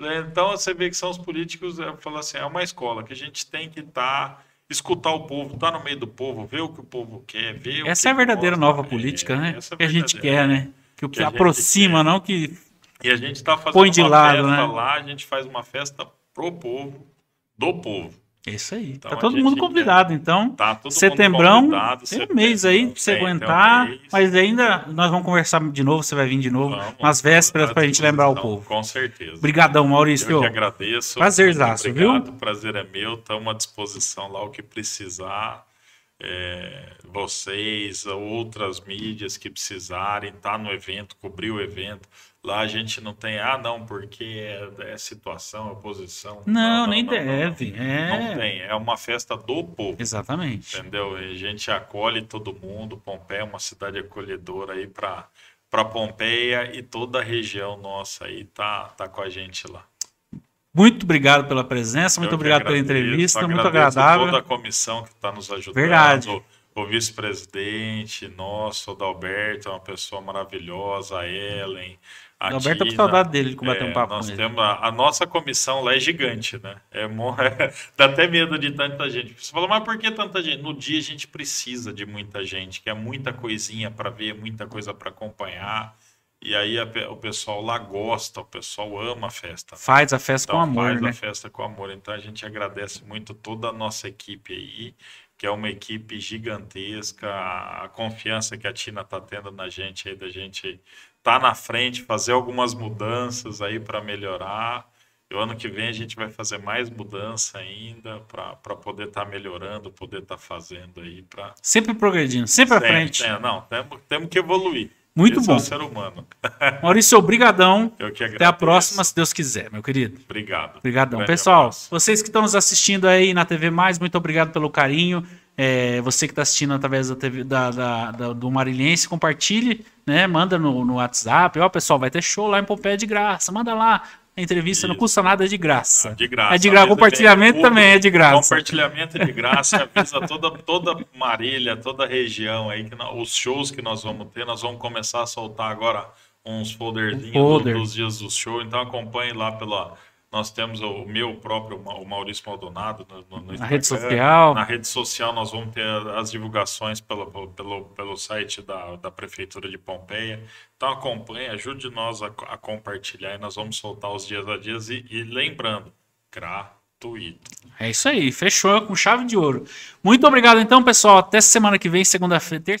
Então você vê que são os políticos, eu falo assim, é uma escola que a gente tem que estar. Tá, escutar o povo, estar tá no meio do povo, ver o que o povo quer, ver Essa é a verdadeira gosta, nova política, é, né? É que a gente quer, né? Que o que, que aproxima, não que e a gente está fazendo Põe de uma lado, festa né? lá, a gente faz uma festa pro povo, do povo. Isso aí. Então, tá todo mundo convidado, então. Tá todo setembrão, mundo convidado. Tem um mês aí pra você tem, aguentar. Um mas ainda nós vamos conversar de novo, você vai vir de novo. Vamos, nas vésperas pra gente lembrar o povo. Com certeza. Obrigadão, Maurício. Eu que agradeço. Prazerzaço, viu? O prazer é meu. Estamos à disposição lá o que precisar. É, vocês, outras mídias que precisarem, tá no evento, cobrir o evento. Lá a gente não tem, ah, não, porque é, é situação, é posição. Não, não, nem não, deve. Não, é... não tem, é uma festa do povo. Exatamente. Entendeu? E a gente acolhe todo mundo. Pompeia é uma cidade acolhedora aí para para Pompeia e toda a região nossa aí tá, tá com a gente lá. Muito obrigado pela presença, muito Eu obrigado pela entrevista, muito agradável. toda a comissão que está nos ajudando. Verdade o vice-presidente nosso, o Dalberto, é uma pessoa maravilhosa, a Ellen. A Alberto, com saudade dele de bater é, um papo nós com temos a, a, nossa comissão lá é gigante, né? É, é, dá até medo de tanta gente. Você fala, mas por que tanta gente? No dia a gente precisa de muita gente, que é muita coisinha para ver, muita coisa para acompanhar. E aí a, o pessoal lá gosta, o pessoal ama a festa. Né? Faz a festa então, com amor, faz né? a festa com amor. Então a gente agradece muito toda a nossa equipe aí que é uma equipe gigantesca, a confiança que a Tina está tendo na gente aí, da gente tá na frente, fazer algumas mudanças aí para melhorar. E o ano que vem a gente vai fazer mais mudança ainda para poder estar tá melhorando, poder estar tá fazendo aí para sempre progredindo, sempre, sempre à frente. É, não, temos, temos que evoluir. Muito Esse bom. É o ser humano. Maurício, obrigadão. Até a próxima, se Deus quiser, meu querido. Obrigado. Obrigadão. Pessoal, abraço. vocês que estão nos assistindo aí na TV Mais, muito obrigado pelo carinho. É, você que está assistindo através da TV, da, da, da, do Marilhense, compartilhe, né? Manda no, no WhatsApp. Ó, pessoal, vai ter show lá em Pompeia de graça. Manda lá. A entrevista Isso. não custa nada, é de graça. É de graça. É de graça. Compartilhamento também é de graça. Compartilhamento é de graça. Avisa toda, toda Marília, toda região aí, que os shows que nós vamos ter, nós vamos começar a soltar agora uns folderzinhos um folder. dos dias do show. Então acompanhe lá pela Nós temos o meu próprio, o Maurício Maldonado, no, no na rede social. Na rede social nós vamos ter as divulgações pelo, pelo, pelo site da, da Prefeitura de Pompeia. Então acompanhe, ajude nós a, a compartilhar e nós vamos soltar os dias a dias. E, e lembrando, gratuito. É isso aí, fechou com chave de ouro. Muito obrigado então, pessoal. Até semana que vem, segunda-feira.